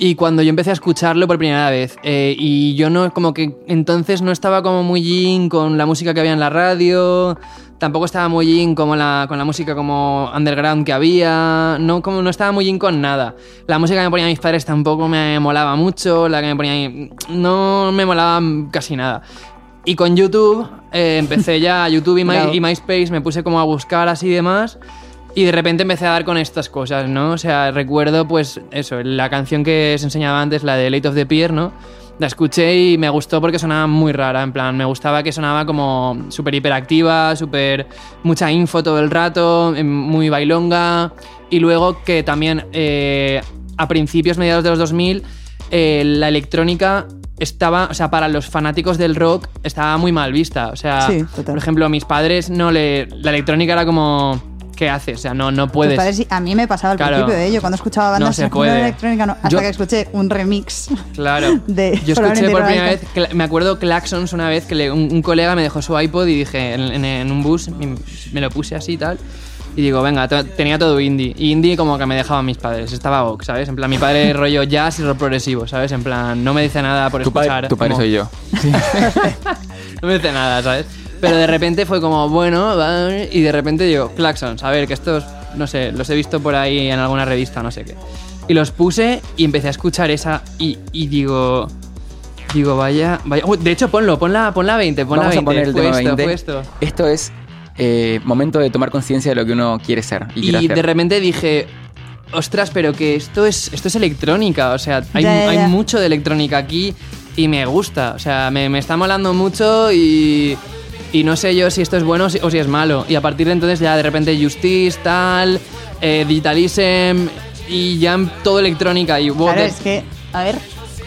Y cuando yo empecé a escucharlo por primera vez, eh, y yo no, como que entonces no estaba como muy in con la música que había en la radio, tampoco estaba muy in como la, con la música como underground que había, no, como no estaba muy in con nada. La música que me ponían mis padres tampoco me molaba mucho, la que me ponían no me molaba casi nada. Y con YouTube, eh, empecé ya YouTube y, My- y MySpace, me puse como a buscar así y demás. Y de repente empecé a dar con estas cosas, ¿no? O sea, recuerdo pues eso, la canción que os enseñaba antes, la de Late of the Pier, ¿no? La escuché y me gustó porque sonaba muy rara, en plan, me gustaba que sonaba como súper hiperactiva, súper mucha info todo el rato, em, muy bailonga. Y luego que también eh, a principios, mediados de los 2000, eh, la electrónica estaba, o sea, para los fanáticos del rock estaba muy mal vista. O sea, Sí, por ejemplo, a mis padres no le. La electrónica era como. ¿Qué haces? O sea, no, no puedes. padres sí- a mí me pasaba al Claro. principio de ello, cuando escuchaba bandas No se de puede. electrónica, no, hasta Yo- que escuché un remix. Claro. de Yo escuché por primera vez, me acuerdo Claxons una vez que le- un, un colega me dejó su iPod y dije en, en- en un bus, me lo puse así y tal. Y digo, venga, to- tenía todo indie. Y indie como que me dejaban mis padres, estaba ok, ¿sabes? En plan, mi padre rollo jazz y rock progresivo, ¿sabes? En plan, no me dice nada por Tu, escuchar. padre, tu padre como- soy yo. No me dice nada, ¿sabes? Pero de repente fue como, bueno, va, y de repente digo, Claxons, a ver, que estos, no sé, los he visto por ahí en alguna revista, no sé qué. Y los puse y empecé a escuchar esa y, y digo, digo, vaya, vaya. Oh, de hecho, ponlo, ponla, ponla 20, ponla Vamos 20. a poner el tema esto, 20. fue esto. Esto es eh, momento de tomar conciencia de lo que uno quiere ser y, quiere Y hacer. de repente dije, ostras, pero que esto es, esto es electrónica, o sea, hay, Ya, ya, hay mucho de electrónica aquí y me gusta, o sea, me, me está molando mucho y, y no sé yo si esto es bueno o si, o si es malo. Y a partir de entonces ya de repente Justice, tal, eh, Digitalism y ya todo electrónica y wow, Claro, de- es que, a ver,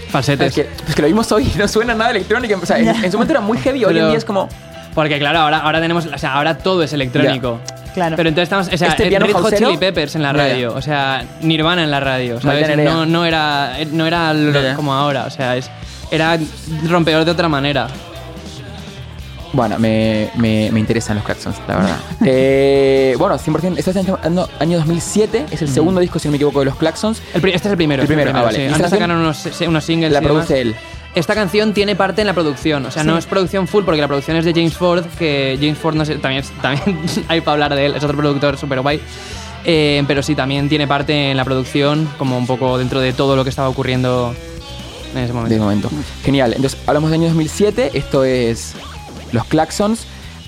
falsetes. Es que, es que lo vimos hoy no suena nada electrónica. O sea, en, en su momento era muy heavy, hoy en Pero- día es como. Porque claro, ahora, ahora tenemos, o sea, ahora todo es electrónico. Claro. Pero entonces estamos, o sea, Este eh, piano Red Hot Chili Peppers en la ya, ya. radio, o sea, Nirvana en la radio, ¿sabes? No, no era, no era lo- Ya, ya. como ahora, o sea, es, era rompedor de otra manera. Bueno, me, me, me interesan los Claxons, la verdad. eh, bueno, 100%. Esto es año, año- año 2007. Es el segundo disco, si no me equivoco, de los Claxons. El este es el primero. El primero, ah, vale. sí. ¿Y esta Antes sacaron unos, se- unos singles. La demás. produce él. Esta canción tiene parte en la producción, o sea, no es producción full porque la producción es de James Ford, que James Ford no sé, también, también hay para hablar de él, es otro productor súper guay. Eh, pero sí, también tiene parte en la producción, como un poco dentro de todo lo que estaba ocurriendo en ese momento. De momento. Genial. Entonces, hablamos del año 2007. Esto es Los Claxons.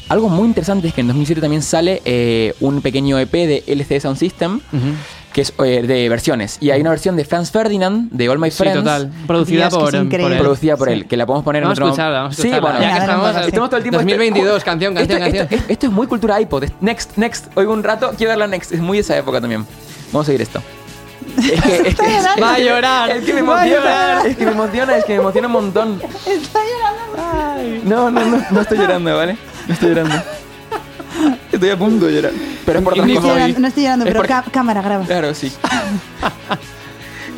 Algo muy interesante es que en 2007 también sale eh, un pequeño EP de LCD Sound System, Ujú. que es eh, de versiones. Y hay una versión de Franz Ferdinand, de All My Sí, Friends. total. Producida Dios, por, por él. Producida por Sí. él, que la podemos poner Vamos en otro escucharla, vamos a Sí, escucharla. bueno, Ya que estamos, venga, estamos todo el tiempo. 2022, canción, canción, esto, canción. Esto, esto es muy cultura iPod. Next, next. Oigo un rato, quiero darle a next. Es muy de esa época también. Vamos a seguir esto. Es que, es que, es, Va a llorar. es que me emociona. llorar. Es que me emociona, es que me emociona un montón. está llorando. No, no, no, no estoy llorando, ¿vale? No estoy llorando. Estoy a punto de llorar. Pero es por No estoy cosas. llorando, no estoy llorando, Es pero cá- cámara, graba. Claro, sí.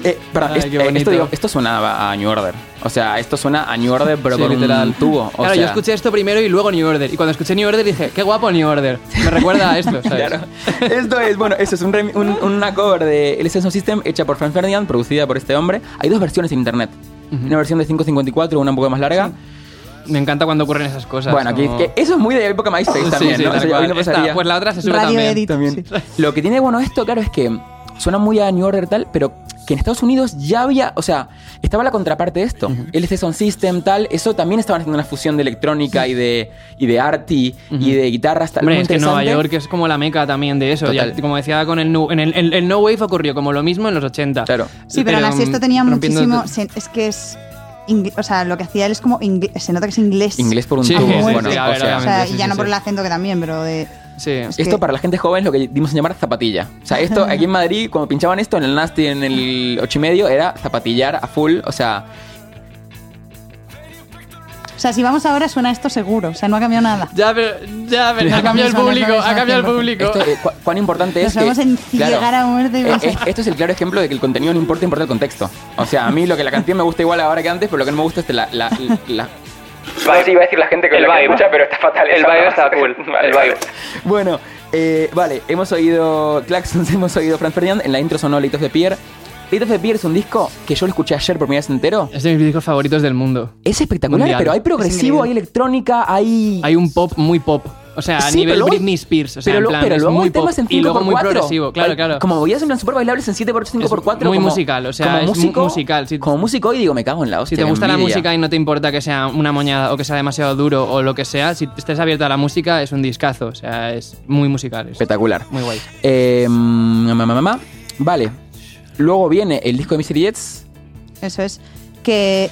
Eh, perdón, Ay, es- eh, esto, digo, esto suena a New Order. O sea, esto suena a New Order, pero Sí, con literal. un tubo. O claro, yo sea, escuché esto primero y luego New Order. Y cuando escuché New Order dije, qué guapo New Order. Me recuerda a esto, ¿sabes? Claro. Esto es, bueno, eso es un un- una cover de LC Sound System hecha por Frank Ferdinand, producida por este hombre. Hay dos versiones en internet. Una versión de 5.54, una un poco más larga. Me encanta cuando ocurren esas cosas. Bueno, aquí, como- que eso es muy de la época MySpace Sí, también, sí, ¿no? tal Eso ya hoy cual. no Esta, pasaría. pues la otra se sube Radio también. Edit. También. Sí. Lo que tiene bueno esto, claro, es que suena muy a New Order tal, pero que en Estados Unidos ya había, o sea, estaba la contraparte de esto. LC Sound System tal, eso también estaban haciendo una fusión de electrónica y de y de arty y de guitarras tal. Hombre, muy es que Nueva. York es como la meca también de eso. Ya, como decía con el, nu- en el, el- el No Wave ocurrió como lo mismo en los 80. Claro. Sí, pero, aún así esto tenía rompiendo- muchísimo. se- es que es. O sea, lo que hacía él es como. se nota que es inglés. Inglés por un Sí, tubo. sí, bueno, sí, o ver, sea, O sea, y ya sí, no por el acento que también, pero de. Sí. Es Esto que- para la gente joven es lo que dimos a llamar zapatilla. O sea, esto aquí en Madrid, cuando pinchaban esto en el Nasty en el ocho y medio, era zapatillar a full. O sea, O sea, si vamos ahora suena esto seguro. O sea, no ha cambiado nada. Ya, pero, ya, pero ha cambiado el público, ha cambiado el público. esto, eh, cu- cuán importante Nos es que... vamos a enciegar a muerte y eh, eh, esto es el claro ejemplo de que el contenido no importa, importa el contexto. O sea, a mí lo que la canción me gusta igual ahora que antes, pero lo que no me gusta es la... la, la Sí, iba a decir la gente que El la escucha, pero está fatal. El vibe está cool, Vale, el vibe. Bueno, eh, vale, hemos oído Claxons, hemos oído Franz Ferdinand. En la intro sonó Litos de Pierre. Light of the Beer es un disco que yo lo escuché ayer por primera vez entero. Es de mis discos favoritos del mundo. Es espectacular, Mundial. pero hay progresivo, hay electrónica, hay... Hay un pop muy pop. O sea, a Sí, nivel pero Britney Spears. O sea, pero, en plan, pero es luego muy pop. en 5x4. Y luego muy progresivo, claro, claro. Como voy a hacer super bailables en 7x8, 5x4. muy como, musical, o sea, como es músico, musical. Como músico hoy digo, me cago en la Si hostia. te qué gusta la música y no te importa que sea una moñada o que sea demasiado duro o lo que sea, si estés abierto a la música es un discazo. O sea, es muy musical. es Espectacular. muy guay. Eh, mamá, mamá. Vale. Luego viene el disco de Mystery Jets. Eso es. Que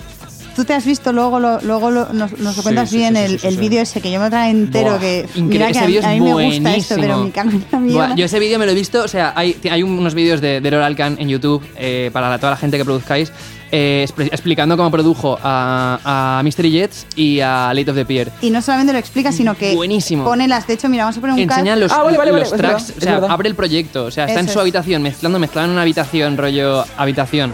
tú te has visto, luego, lo- luego lo- nos, nos lo cuentas sí, bien, sí, sí, el, sí, el sí. vídeo ese que yo me trae entero. Buah, que increíble, mira que ese a, vídeo es a mí me gusta esto, pero mierda. Buah, yo ese vídeo me lo he visto, o sea, hay, hay unos vídeos de, de Laura Alcan en YouTube eh, para la- toda la gente que produzcáis, eh, expli- explicando cómo produjo a, a Mystery Jets y a Late of the Pier. Y no solamente lo explica, sino que Buenísimo. pone las. De hecho, mira, vamos a poner un Enseña cast. los, Ah, vale, vale, vale, los tracks, o sea, abre el proyecto, o sea, está en su es. habitación, mezclando, mezclando en una habitación, rollo habitación.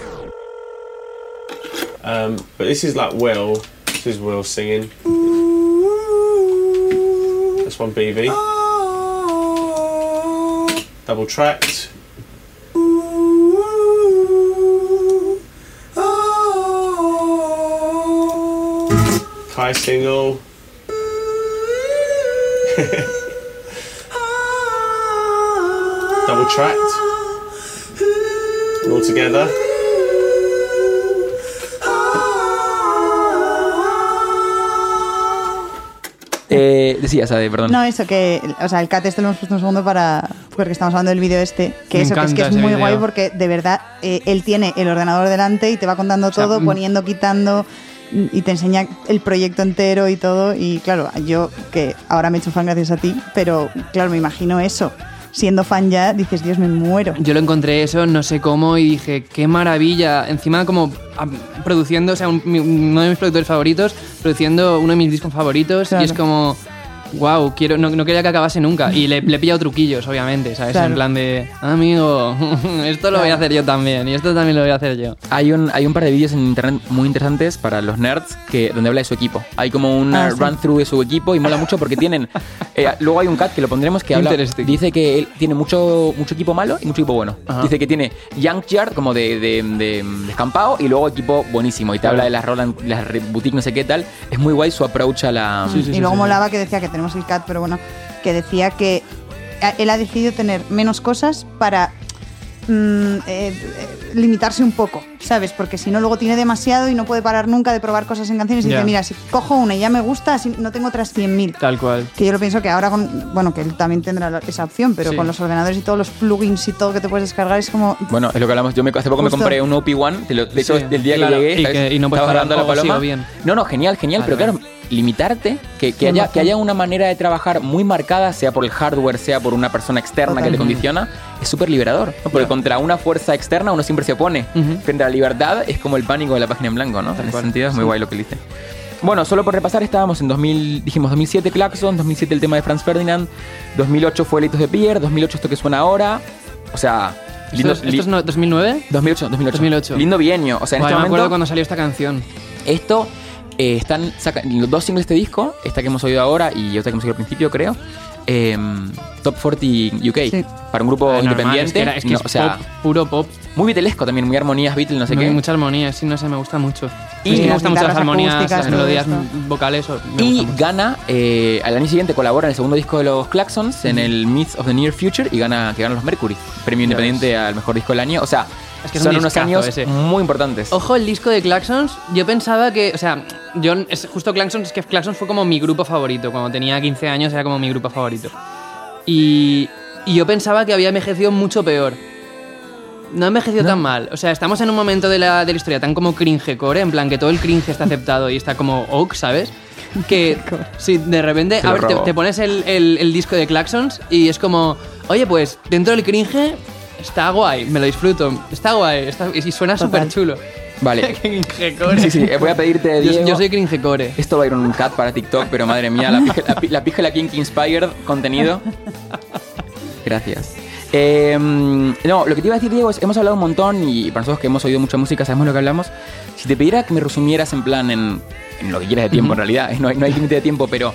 Um, but this is like Will. This is Will singing. This one BB. Double tracked. Kai single. Double tracked. All together. Eh, decías, Ade, perdón. No, eso que, o sea, el cat este lo hemos puesto un segundo para, porque estamos hablando del vídeo este, que Me eso que es que es muy vídeo. guay porque de verdad eh, él tiene el ordenador delante y te va contando sea, todo, mm. poniendo, quitando y te enseña el proyecto entero y todo y claro, yo que ahora me he hecho fan gracias a ti, pero claro, me imagino eso, siendo fan ya, dices, Dios, me muero. Yo lo encontré eso, no sé cómo, y dije, qué maravilla. Encima, como am, produciendo, o sea, un- uno de mis productores favoritos, produciendo uno de mis discos favoritos, Claro. y es como, wow, quiero, no, no quería que acabase nunca. Y le, le he pillado truquillos, obviamente, ¿sabes? Claro. En plan de, amigo, esto lo voy a hacer yo también, y esto también lo voy a hacer yo. Hay un, hay un par de vídeos en internet muy interesantes para los nerds que, donde habla de su equipo. Hay como un Ah, sí. run through de su equipo y mola mucho porque tienen. eh, luego hay un cat que lo pondremos que habla. Interesting. Dice que él tiene mucho, mucho equipo malo y mucho equipo bueno. Ajá. Dice que tiene Junkyard como de, de, de- de escampado y luego equipo buenísimo. Y te Claro. habla de las Roland, las boutique, no sé qué tal. Es muy guay su approach a la. Sí, sí, y sí, luego sí, molaba que decía que tenemos el cat, pero bueno, que decía que él ha decidido tener menos cosas para mm, eh, limitarse un poco, ¿sabes? Porque si no, luego tiene demasiado y no puede parar nunca de probar cosas en canciones. Y dice, mira, si cojo una y ya me gusta, así no tengo otras 100.000. Tal cual. Que yo lo pienso que ahora con. Bueno, que él también tendrá esa opción, pero Sí. con los ordenadores y todos los plugins y todo que te puedes descargar es como. Bueno, es lo que hablamos. Yo me, hace poco me compré un OP1. te lo- De hecho, Sí, el día claro, que llegué, y que- y no estaba hablando la paloma. bien. No, no, genial, genial. Vale, pero claro, limitarte, que, que Sí, haya, que haya una manera de trabajar muy marcada, sea por el hardware, sea por una persona externa que te condiciona, es súper liberador. ¿no? Porque contra una fuerza externa uno siempre se opone. Ujú. Frente a la libertad es como el pánico de la página en blanco, ¿no? Tal en ese sentido es muy guay lo que dice. Bueno, solo por repasar, estábamos en 2000, dijimos 2007 Claxon, 2007 el tema de Franz Ferdinand, 2008 fue Litos de Pierre, 2008 esto que suena ahora. O sea, ¿Esto, lindo- es, li- esto es no- 2009? 2008, 2008. 2008. Lindo bienio. O sea, en Buah, este me momento, acuerdo cuando salió esta canción. esto eh, están saca- los dos singles de este disco, esta que hemos oído ahora y otra que hemos oído al principio, creo. eh, Top 40 UK. Sí. Para un grupo Ah, normal, independiente. es que, era- es, que no, es o sea, pop, puro pop. muy Beatlesco también, muy armonías Beatles, no sé No qué. hay mucha armonía, sí, no sé, me gusta mucho. Y me gustan mucho las armonías, las melodías esto. vocales. o- me Y gana, eh, al año siguiente colabora en el segundo disco de los Claxons, en el Myths of the Near Future, y gana, que gana los Mercury, premio Ya independiente al mejor disco del año. O sea, Es que es un son unos años ese. muy importantes. Ojo, el disco de Claxons, yo pensaba que, o sea, yo, es justo Claxons, es que Claxons fue como mi grupo favorito. Cuando tenía 15 años era como mi grupo favorito. Y, y yo pensaba que había envejecido mucho peor. No ha envejecido tan mal. O sea, estamos en un momento de la, de la historia tan como cringecore, en plan que todo el cringe está aceptado y está como oak, ¿sabes? Que si de repente a ver, te pones el, el- el disco de Claxons y es como, oye, pues dentro del cringe está guay, me lo disfruto, está guay, está- y suena súper chulo. Vale. Cringecore. Sí, sí, voy a pedirte, Yo, Diego. yo soy cringecore. Esto va a ir en un cat para TikTok, pero madre mía, la pija, la, la pija la Kink Inspired contenido. Gracias. Eh, no, lo que te iba a decir, Diego, es hemos hablado un montón y para nosotros que hemos oído mucha música sabemos lo que hablamos. Si te pidiera que me resumieras en plan en, en lo que quieras de tiempo, en realidad, no hay, no hay límite de tiempo, pero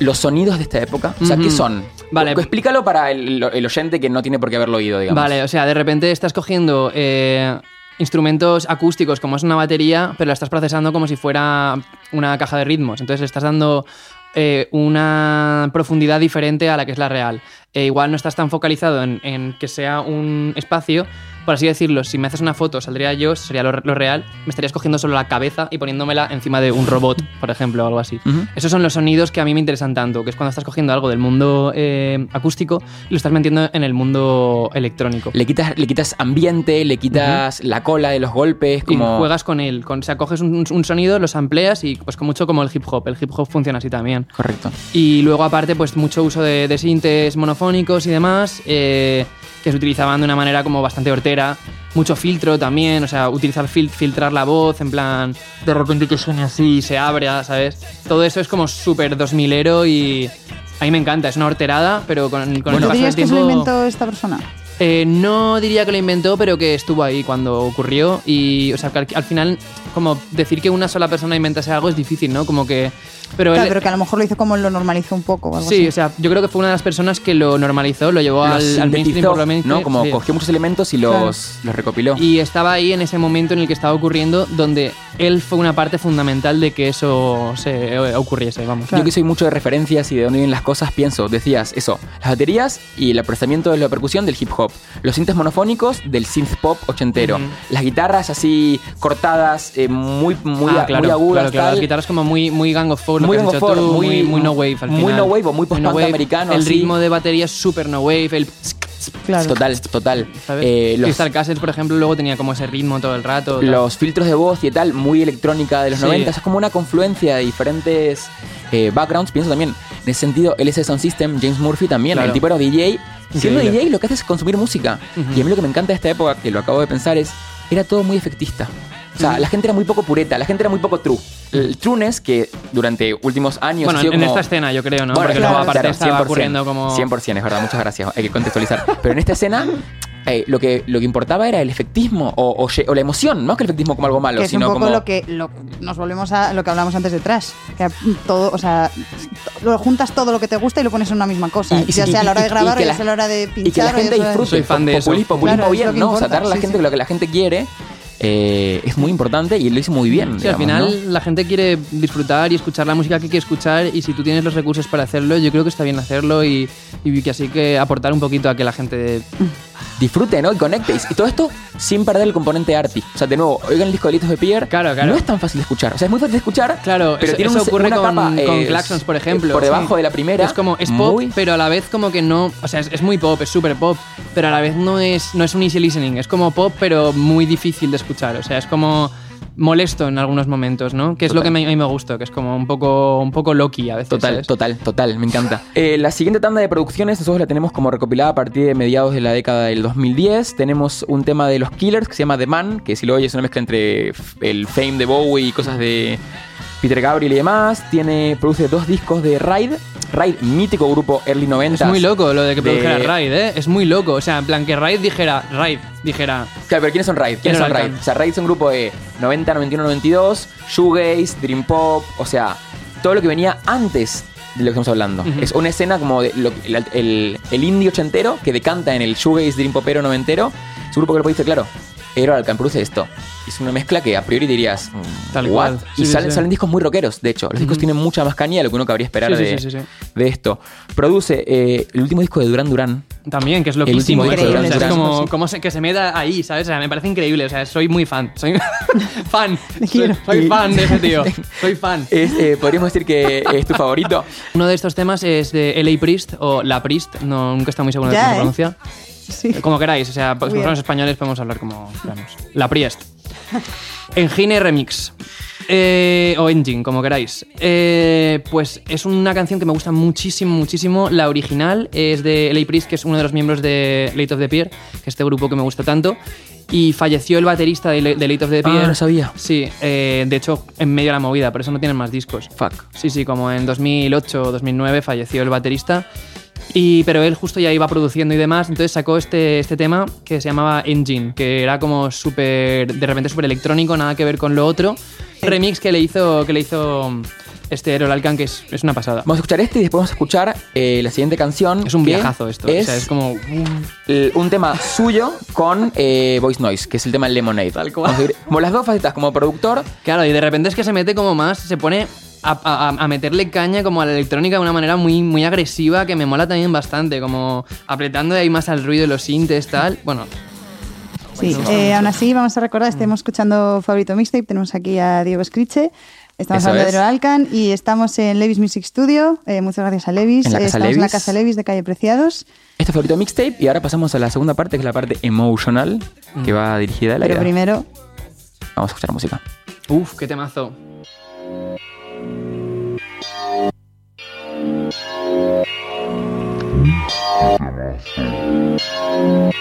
los sonidos de esta época, o sea, ¿qué son? Vale. Explícalo para el, el oyente que no tiene por qué haberlo oído, digamos. Vale, o sea, de repente estás cogiendo eh, instrumentos acústicos como es una batería, pero la estás procesando como si fuera una caja de ritmos. Entonces le estás dando eh, una profundidad diferente a la que es la real. E igual no estás tan focalizado en, en que sea un espacio, por así decirlo, si me haces una foto, saldría yo, sería lo, lo real, me estarías cogiendo solo la cabeza y poniéndomela encima de un robot, por ejemplo, o algo así. Esos son los sonidos que a mí me interesan tanto, que es cuando estás cogiendo algo del mundo eh, acústico y lo estás metiendo en el mundo electrónico. Le quitas, le quitas ambiente, le quitas la cola de los golpes, Y como... juegas con él, con, o sea, coges un, un sonido, los amplias y pues con mucho como el hip hop. El hip hop funciona así también. Correcto. Y luego aparte pues mucho uso de, de sintes monofónicos y demás, eh, que se utilizaban de una manera como bastante hortera. Mucho filtro también, o sea, utilizar fil- filtrar la voz, en plan, de repente que suene así, se abre, ¿sabes? Todo eso es como súper 2000ero y a mí me encanta, es una horterada, pero con, con el ¿Tú paso del que se lo tiempo... inventó esta persona? Eh, no diría que lo inventó, pero que estuvo ahí cuando ocurrió. Y, o sea, que al, al final, como decir que una sola persona inventase algo es difícil, ¿no? Como que. Pero Claro, él- pero que a lo mejor lo hizo como lo normalizó un poco o algo Sí, así. o sea, yo creo que fue una de las personas que lo normalizó, lo llevó Lo al, al mainstream por lo menos. ¿no? Como sí. cogió muchos elementos y los, Claro. los recopiló. Y estaba ahí en ese momento en el que estaba ocurriendo, donde él fue una parte fundamental de que eso se eh, ocurriese, vamos. Yo que soy mucho de referencias y de dónde vienen las cosas, pienso, decías eso, las baterías y el procesamiento de la percusión del hip hop, los sintes monofónicos del synth pop ochentero, Ujú. las guitarras así cortadas, eh, muy, muy, Ah, claro, muy agudas, claro, claro, tal. las guitarras como muy, muy Gang of Four, lo Muy que has dicho Four, tú, muy- muy, muy no wave al muy final. no wave o muy no post-punk wave. americano, El así. ritmo de batería es súper no wave, el Claro. Total, total. Eh, los, Crystal Castles, por ejemplo, luego tenía como ese ritmo todo el rato. tal. los filtros de voz y tal, muy electrónica de los Sí. 90. Es como una confluencia de diferentes eh, backgrounds. Pienso también, en ese sentido, LS Sound System, James Murphy también. Claro. El tipo era DJ. Siendo Increíble. DJ lo que hace es consumir música. Ujú. Y a mí lo que me encanta de esta época, que lo acabo de pensar, es era todo muy efectista. O sea, la gente era muy poco pureta, la gente era muy poco true. El trueness, que durante últimos años Bueno, ha sido en como- esta escena yo creo, ¿no? Bueno, Porque claro, luego aparte claro, estaba ocurriendo como... 100%, es verdad, muchas gracias. Hay que contextualizar. Pero en esta escena, eh, lo, que, lo que importaba era el efectismo o, o o la emoción, más que el efectismo como algo malo, que es un sino poco como. lo que lo- nos volvemos a lo que hablamos antes de Trash. Que todo, o sea, lo juntas todo lo que te gusta y lo pones en una misma cosa. Y- y- ya sea a la hora de y- y grabar, que o ya la- sea a la hora de pinchar. y que la gente disfrute. Soy fan de eso. Populismo, populismo Claro, bien, ¿no? O sea, darle a la sí, gente sí. lo que la gente quiere eh, es muy importante y lo hizo muy bien. Sí, al final ¿no? la gente quiere disfrutar y escuchar la música que quiere escuchar y si tú tienes los recursos para hacerlo, yo creo que está bien hacerlo y, y que así que aportar un poquito a que la gente... Disfrute, ¿no? Y conectéis. Y todo esto sin perder el componente arty. O sea, de nuevo, oigan el disco de Litos de Pierre. Claro, claro. No es tan fácil de escuchar. O sea, es muy fácil de escuchar. Claro, pero eso, tiene eso un- ocurre una con, capa, con eh, Claxons, por ejemplo. Por debajo Sí. de la primera. Es como, es pop, muy- pero a la vez como que no... O sea, es, es muy pop, es súper pop, pero a la vez no es, no es un easy listening. Es como pop, pero muy difícil de escuchar. O sea, es como molesto en algunos momentos, ¿no? Que es lo que me- a mí me gusta, que es como un poco, un poco Loki a veces. Total, ¿sabes? total, total, me encanta. Eh, la siguiente tanda de producciones nosotros la tenemos como recopilada a partir de mediados de la década del 2010. Tenemos un tema de los Killers que se llama The Man, que si lo oyes es una mezcla entre el fame de Bowie y cosas de Peter Gabriel y demás. Tiene, produce dos discos de Ride. Ride, mítico grupo early 90. Es muy loco lo de que de- produjera Raid, ¿eh? Es muy loco. O sea, en plan que Raid dijera, Raid, dijera, Claro, pero ¿quiénes son Ride? ¿Quiénes ¿Quiénes son? Ride? O sea, Ride es un grupo de 90, 91, 92, shoegaze, dream pop, o sea, todo lo que venía antes de lo que estamos hablando. Es una escena como de lo- el, el, el indie ochentero que decanta en el shoegaze, dream popero noventero. Es un grupo que lo dice, claro, Aero Alcan produce esto. Es una mezcla que a priori dirías, mm, Tal what? cual. Y Sí, sí, salen, sí. salen discos muy rockeros, de hecho. Los discos tienen mucha más caña de lo que uno cabría esperar de, sí, sí, sí. de esto. Produce eh, el último disco de Duran Duran. También, que es El loquísimo. último eso. disco de O sea, es como, como se- que se meta ahí, ¿sabes? O sea, me parece increíble. O sea, soy muy fan. Soy fan. Quiero. Soy, soy fan de ese tío. Soy fan. Es, eh, Podríamos decir que es tu favorito. Uno de estos temas es de LA Priest o La Priest. No, nunca está muy seguro de cómo se ¿eh? Sí. Como queráis. O sea, como somos españoles podemos hablar como queramos. La Priest. Engine Remix. Eh, o Engine, como queráis. Eh, pues es una canción que me gusta muchísimo, muchísimo. La original es de LA Priest, que es uno de los miembros de Late of the Pier, que es este grupo que me gusta tanto. Y falleció el baterista de, La- de Late of the Pier. Ah, no sabía. Sí, eh, de hecho, en medio de la movida, por eso no tienen más discos. Fuck. Sí, sí, como en 2008 o 2009 falleció el baterista. Y, pero él justo ya iba produciendo y demás, entonces sacó este, este tema que se llamaba Engine, que era como súper, de repente súper electrónico, nada que ver con lo otro. Remix que le hizo, que le hizo este Errol Alkan que es, es una pasada. Vamos a escuchar este y después vamos a escuchar eh, la siguiente canción. Es un viajazo esto. Es, o sea, es como. un tema suyo con eh, Voice Noise, que es el tema Lemonade. Tal cual. Como las dos facetas, como productor Claro, y de repente es que se mete como más, se pone a, a- a meterle caña como a la electrónica de una manera muy, muy agresiva que me mola también bastante, como apretando ahí más al ruido de los sintes, tal. Bueno, Sí, eh, aún así vamos a recordar, estemos escuchando Favorito Mixtape, tenemos aquí a Diego Scriche, estamos Eso hablando es. de Alcan y estamos en Levis Music Studio, eh, muchas gracias a Levis, En la Casa estamos en la Levis. Casa Levis de Calle Preciados, Este es favorito mixtape y ahora pasamos a la segunda parte, que es la parte emotional, que va dirigida a la pero primero Vamos a escuchar música. uff, qué temazo. うん。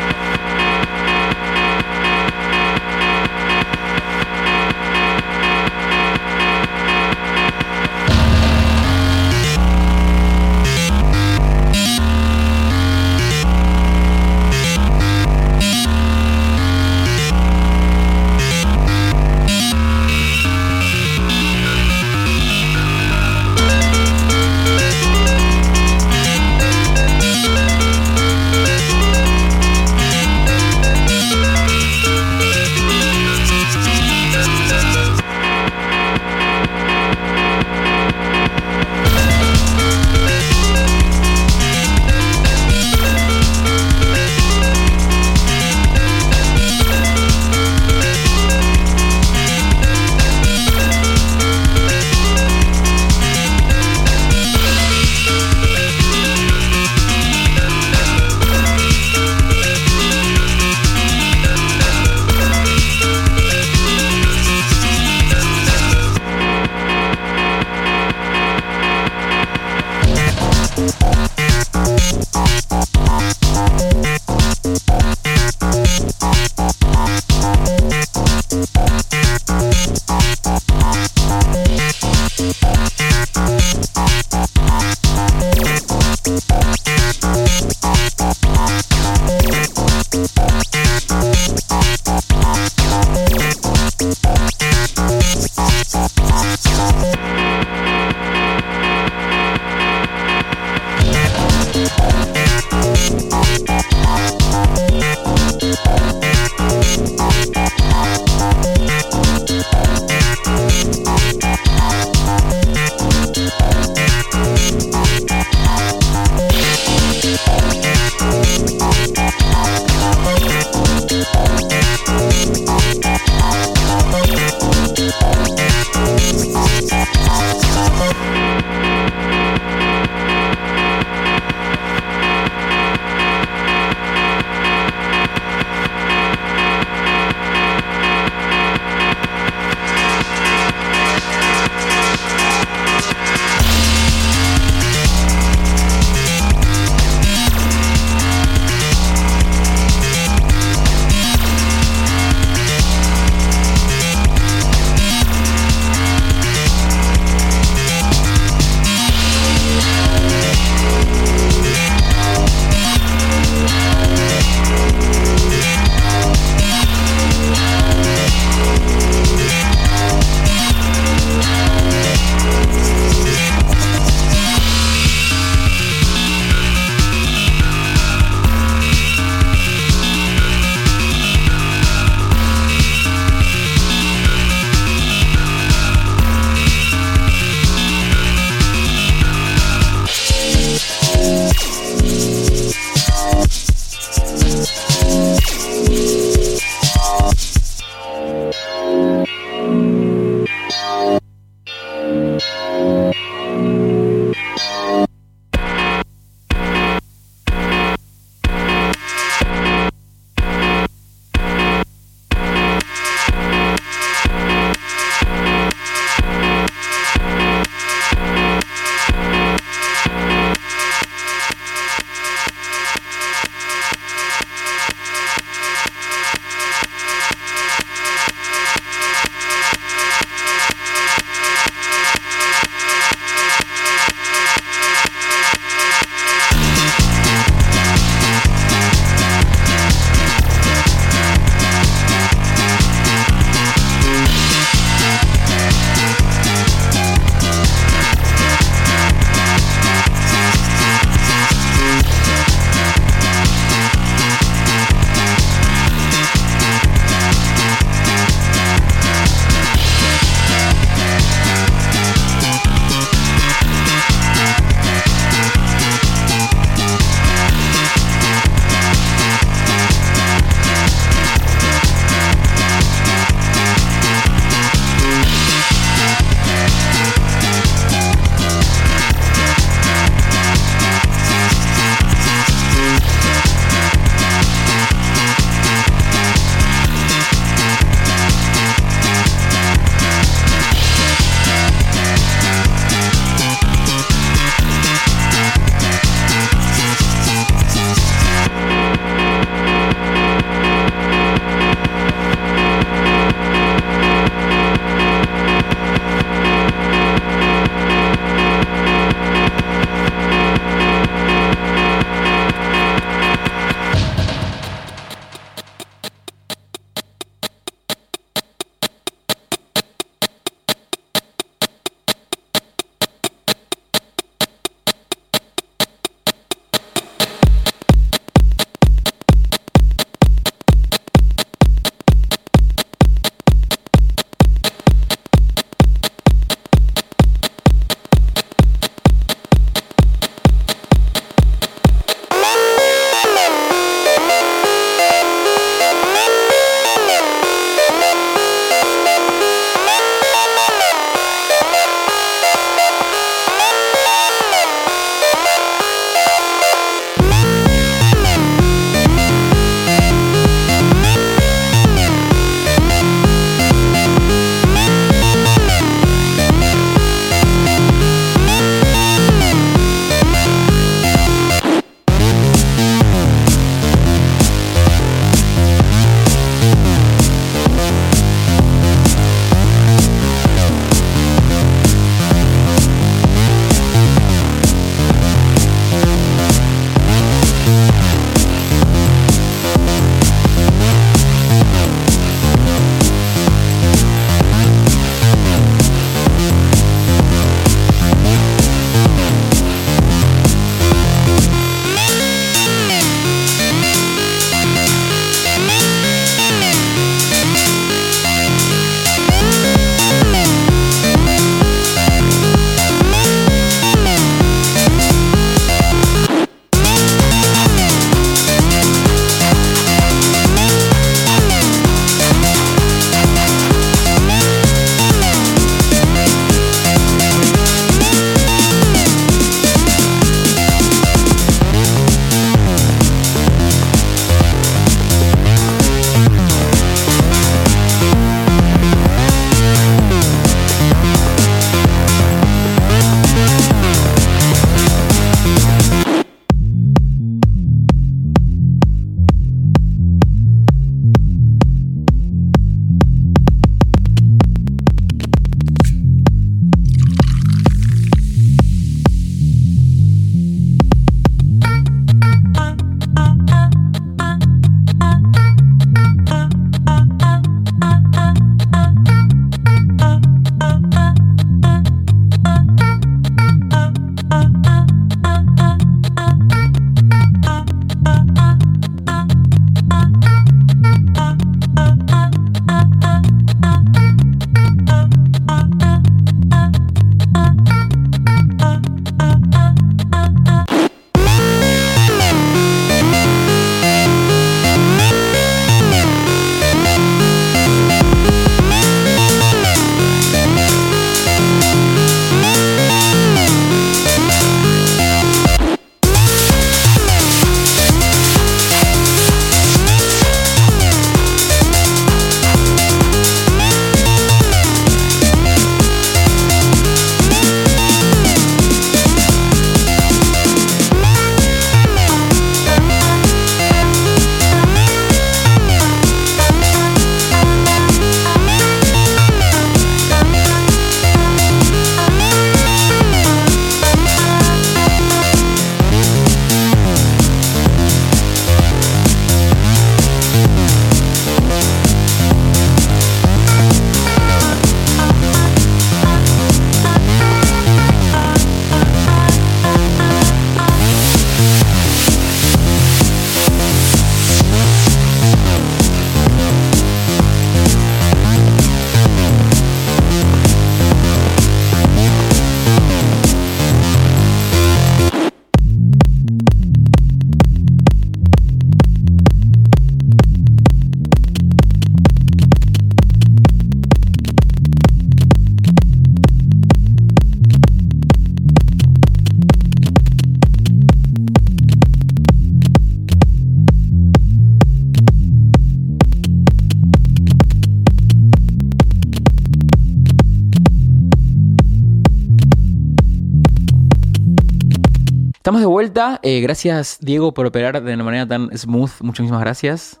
Eh, gracias, Diego, por operar de una manera tan smooth. Muchísimas gracias.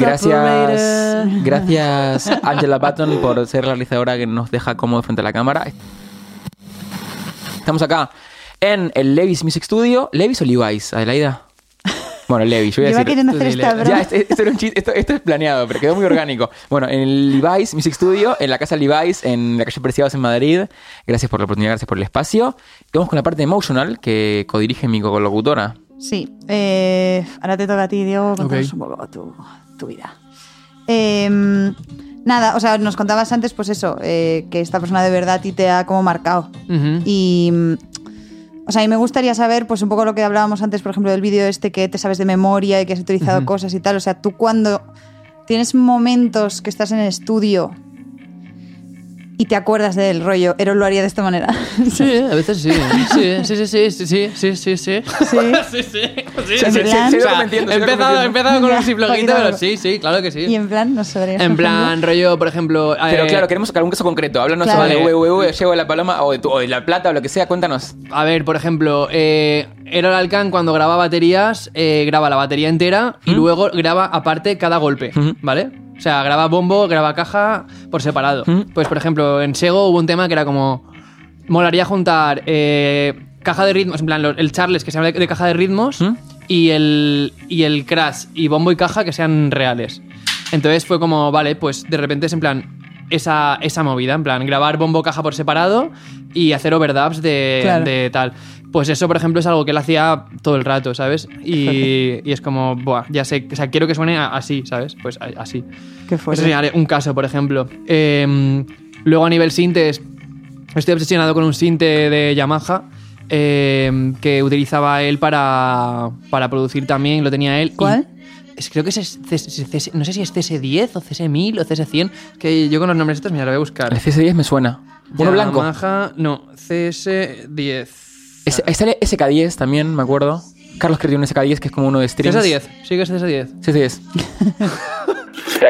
Gracias, gracias Angela Patton por ser la realizadora que nos deja cómodo frente a la cámara. Estamos acá en el Levis Music Studio. ¿Levis o Levi's, Adelaida? Bueno, Levis, yo voy a decir. queriendo hacer esta. Ya, este- esto, era un chiste, esto, esto es planeado, pero quedó muy orgánico. Bueno, en el Levi's Music Studio, en la casa Levi's, en la calle Preciados en Madrid. Gracias por la oportunidad, gracias por el espacio. Vamos con la parte emotional que codirige mi colocutora. Sí. eh, ahora te toca a ti, Diego, contarnos Ok. un poco tu, tu vida. Em, nada, o sea, nos contabas antes, pues eso, eh, que esta persona de verdad a ti te ha como marcado. Y. O sea, y me gustaría saber, pues un poco lo que hablábamos antes, por ejemplo, del vídeo este que te sabes de memoria y que has utilizado cosas y tal. O sea, tú cuando tienes momentos que estás en el estudio y te acuerdas del rollo, Eros lo haría de esta manera. Sí, a veces sí. Sí, sí, sí, sí, sí, sí, sí, sí. Sí, sí, sí. sí, Empezado, empezado con un simplojito, pero sí, sí, claro que sí. Y en plan, nos sabría. En plan, rollo, por ejemplo. Eh, pero claro, queremos sacar un caso concreto. Háblanos sobre WWW, Llego de la Paloma o La Plata o lo que sea, cuéntanos. A ver, por ejemplo, eh, Erol Alcan cuando graba baterías, eh, graba la batería entera y ¿Mm? luego graba aparte cada golpe, ¿Mm? ¿vale? O sea, graba bombo, graba caja por separado. Ujú. Pues, por ejemplo, en Sego hubo un tema que era como... Molaría juntar eh, caja de ritmos, en plan, el Charles que se llama de, de caja de ritmos ¿Mm? y, el, y el Crash y bombo y caja que sean reales. Entonces fue como, vale, pues de repente es en plan esa, esa movida, en plan, grabar bombo caja por separado y hacer overdubs de, Claro. de tal. Pues eso, por ejemplo, es algo que él hacía todo el rato, ¿sabes? Y, y es como, buah, ya sé, o sea, quiero que suene así, ¿sabes? Pues a- así. Qué Eso fuerte. sería un caso, por ejemplo. Eh, luego a nivel sintes, estoy obsesionado con un sinte de Yamaha eh, que utilizaba él para, para producir también, lo tenía él. ¿Cuál? es- creo que es, no sé si es CS10 o CS1000 o CS100. Que yo con los nombres estos, mira, lo voy a buscar. El CS10 me suena. Uno blanco. Yamaha, no, CS10. Es, ahí sale SK10 también, me acuerdo. Carlos que tiene un SK10 que es como uno de streams. CS10, sí que es CS10. CS10.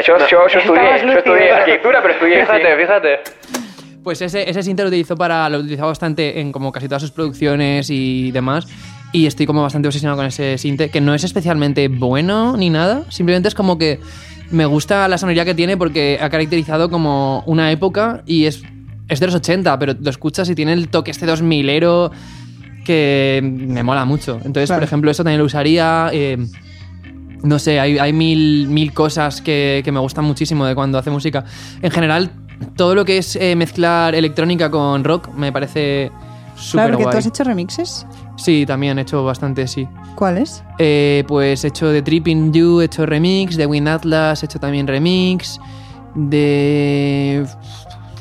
yo, yo, yo estudié, yo estudié arquitectura, pero estudié. Fíjate, fíjate. Pues ese, ese synth lo utilizó para. Lo utilizaba bastante en como casi todas sus producciones y demás. Y estoy como bastante obsesionado con ese synth, que no es especialmente bueno ni nada. Simplemente es como que me gusta la sonoridad que tiene porque ha caracterizado como una época y es, es de los 80, pero lo escuchas y tiene el toque este 2000ero que me mola mucho. Entonces, Claro. por ejemplo, eso también lo usaría. eh, no sé, hay, hay mil, mil cosas que, que me gustan muchísimo de cuando hace música. En general, todo lo que es eh, mezclar electrónica con rock me parece súper Claro, porque tú has hecho remixes. Sí, también he hecho bastante, sí. ¿Cuáles? Eh, pues he hecho de Tripping You, he hecho remix, de Wind Atlas, he hecho también remix, de,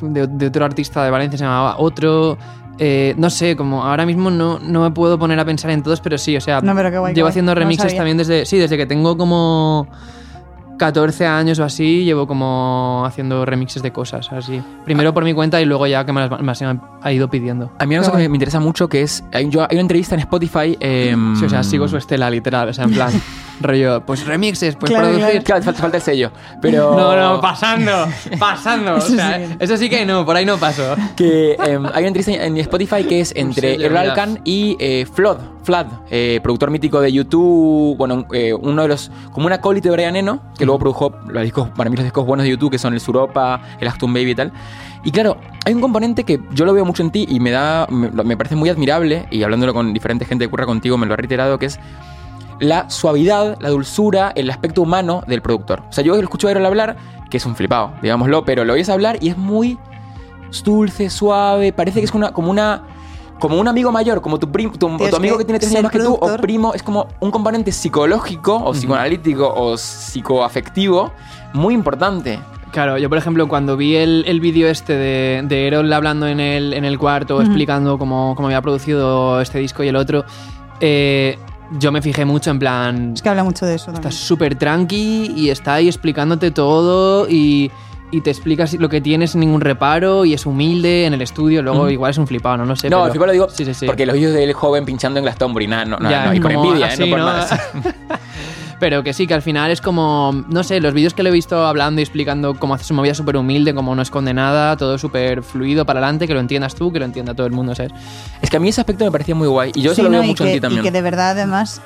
de, de otro artista de Valencia se llamaba Otro. Eh, no sé, como ahora mismo no, no me puedo poner a pensar en todos, pero sí, o sea, No, pero qué guay, qué llevo guay. haciendo No remixes sabía. también desde, sí, desde que tengo como 14 años o así, llevo como haciendo remixes de cosas, así. Primero por mi cuenta y luego ya que me las, me las han ha ido pidiendo. A mí hay una cosa que me interesa mucho que es. Hay, yo, hay una entrevista en Spotify. em, Sí, o sea, sigo su estela, literal, o sea, en plan, rollo, pues remixes, pues Claro, producir. Claro, falta, falta el sello. Pero. No, no, pasando, pasando. o Eso sea, sí. eso sí que no, por ahí no paso. Que em, hay una entrevista en Spotify que es entre sello, Errol mira. Alcan y eh, Flood, Flood, eh, productor mítico de YouTube, bueno, eh, uno de los, como un acólito de Brian Eno, que luego produjo los discos, para mí los discos buenos de YouTube, que son el Suropa, el Actum Baby y tal. Y claro, hay un componente que yo lo veo mucho en ti y me da, me, lo- me parece muy admirable, y hablándolo con diferente gente que ocurra contigo, me lo ha reiterado, que es la suavidad, la dulzura, el aspecto humano del productor. O sea, yo escucho a Errol hablar, que es un flipado, digámoslo, pero lo oyes hablar y es muy dulce, suave, parece que es una, como una... Como un amigo mayor, como tu, prim- tu, tu amigo que que tiene tres años más que tú, o primo, es como un componente psicológico, o psicoanalítico, o psicoafectivo, muy importante. Claro, yo por ejemplo cuando vi el, el vídeo este de, de Erol hablando en el, en el cuarto, explicando cómo, cómo había producido este disco y el otro, eh, yo me fijé mucho en plan, Es que habla mucho de eso está súper tranqui y está ahí explicándote todo y, y te explicas lo que tienes sin ningún reparo y es humilde en el estudio, luego igual es un flipado, no, no sé. no, pero- final lo digo sí, sí, sí. porque los vídeos del joven pinchando en Glastonbury, nada, no, no, Ya, no, y con como envidia, ¿eh? no por más. Pero que sí, que al final es como, no sé, los vídeos que le he visto hablando y explicando cómo hace su movida súper humilde, cómo no esconde nada, todo súper fluido para adelante, que lo entiendas tú, que lo entienda todo el mundo, ¿sabes? Es que a mí ese aspecto me parecía muy guay. Y yo eso lo veo ¿no? y mucho que, en ti y también. que de verdad, además,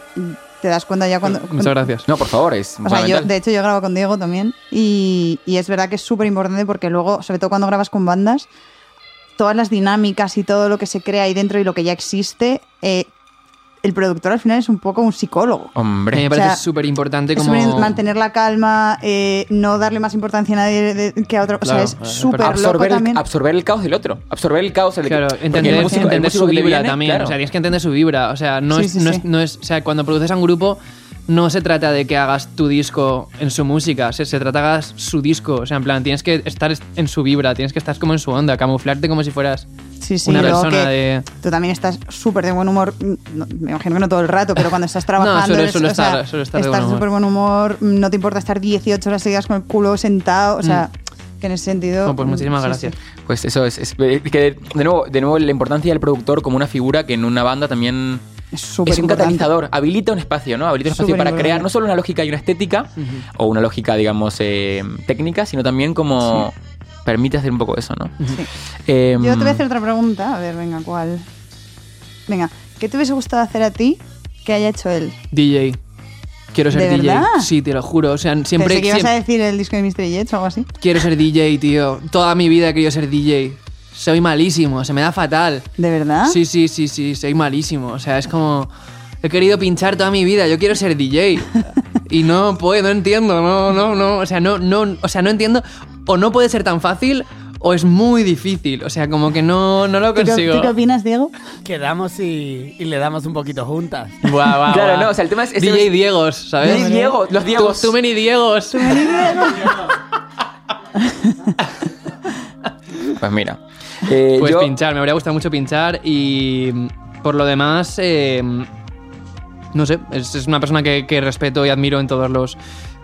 te das cuenta ya cuando. Muchas gracias. No, por favor, es O sea, yo, de hecho, yo grabo con Diego también y, y es verdad que es súper importante porque luego, sobre todo cuando grabas con bandas, todas las dinámicas y todo lo que se crea ahí dentro y lo que ya existe, eh, el productor al final es un poco un psicólogo. Hombre. me O parece sea, súper importante como... mantener la calma, eh, no darle más importancia a nadie de- que a otro. Claro, o sea, es súper loco absorber, también. absorber el caos del otro. Absorber el caos del Claro, entender, el músico- entender su vibra viene, también. claro. O sea, tienes que entender su vibra. O sea, no, Sí, es, sí, no, sí. Es, no es- O sea, cuando produces a un grupo, no se trata de que hagas tu disco en su música. Se, se trata de que hagas su disco. O sea, en plan, tienes que estar en su vibra, tienes que estar como en su onda, camuflarte como si fueras Sí, sí, una persona que de. Tú también estás súper de buen humor. no, me imagino que no todo el rato, pero cuando estás trabajando. suelo- eres- suelo o sea, estar- suelo estar de estás buen humor. súper buen humor. No te importa estar 18 horas seguidas con el culo sentado. O sea, que en ese sentido. No, Mm. pues muchísimas sí, gracias. sí. Pues eso es, es- que de nuevo, de nuevo la importancia del productor como una figura que en una banda también Es súper es un importante. catalizador, habilita un espacio, ¿no? Habilita un espacio Súper para importante. crear no solo una lógica y una estética o una lógica, digamos, eh, técnica, sino también como permite hacer un poco eso, ¿no? Sí. Em, Yo te voy a hacer otra pregunta. A ver, venga, ¿cuál? Venga, ¿qué te hubiese gustado hacer a ti que haya hecho él? DJ. Quiero ser ¿De DJ. verdad? Sí, te lo juro. O sea, siempre, Pensé que ibas a decir el disco de Mystery Jets o algo así. quiero ser DJ, tío. Toda mi vida he querido ser DJ. Soy malísimo, se me da fatal. ¿De verdad? Sí, sí, sí, sí, soy malísimo. O sea, es como. He querido pinchar toda mi vida, yo quiero ser DJ. y no puedo, no entiendo, no, no, no. O sea, no, no, o sea, no entiendo. O no puede ser tan fácil, o es muy difícil. O sea, como que no, no lo ¿Tú consigo. tú qué opinas, Diego? Quedamos y, y le damos un poquito juntas. Buah, buah, Claro, buah. no, o sea, el tema es- es- DJ Diegos, ¿sabes? DJ Diego, los Diegos. Too, too many Diegos. Pues mira. Eh, Pues yo- pinchar, me habría gustado mucho pinchar y mm, por lo demás, eh, no sé, es, es una persona que, que respeto y admiro en todos los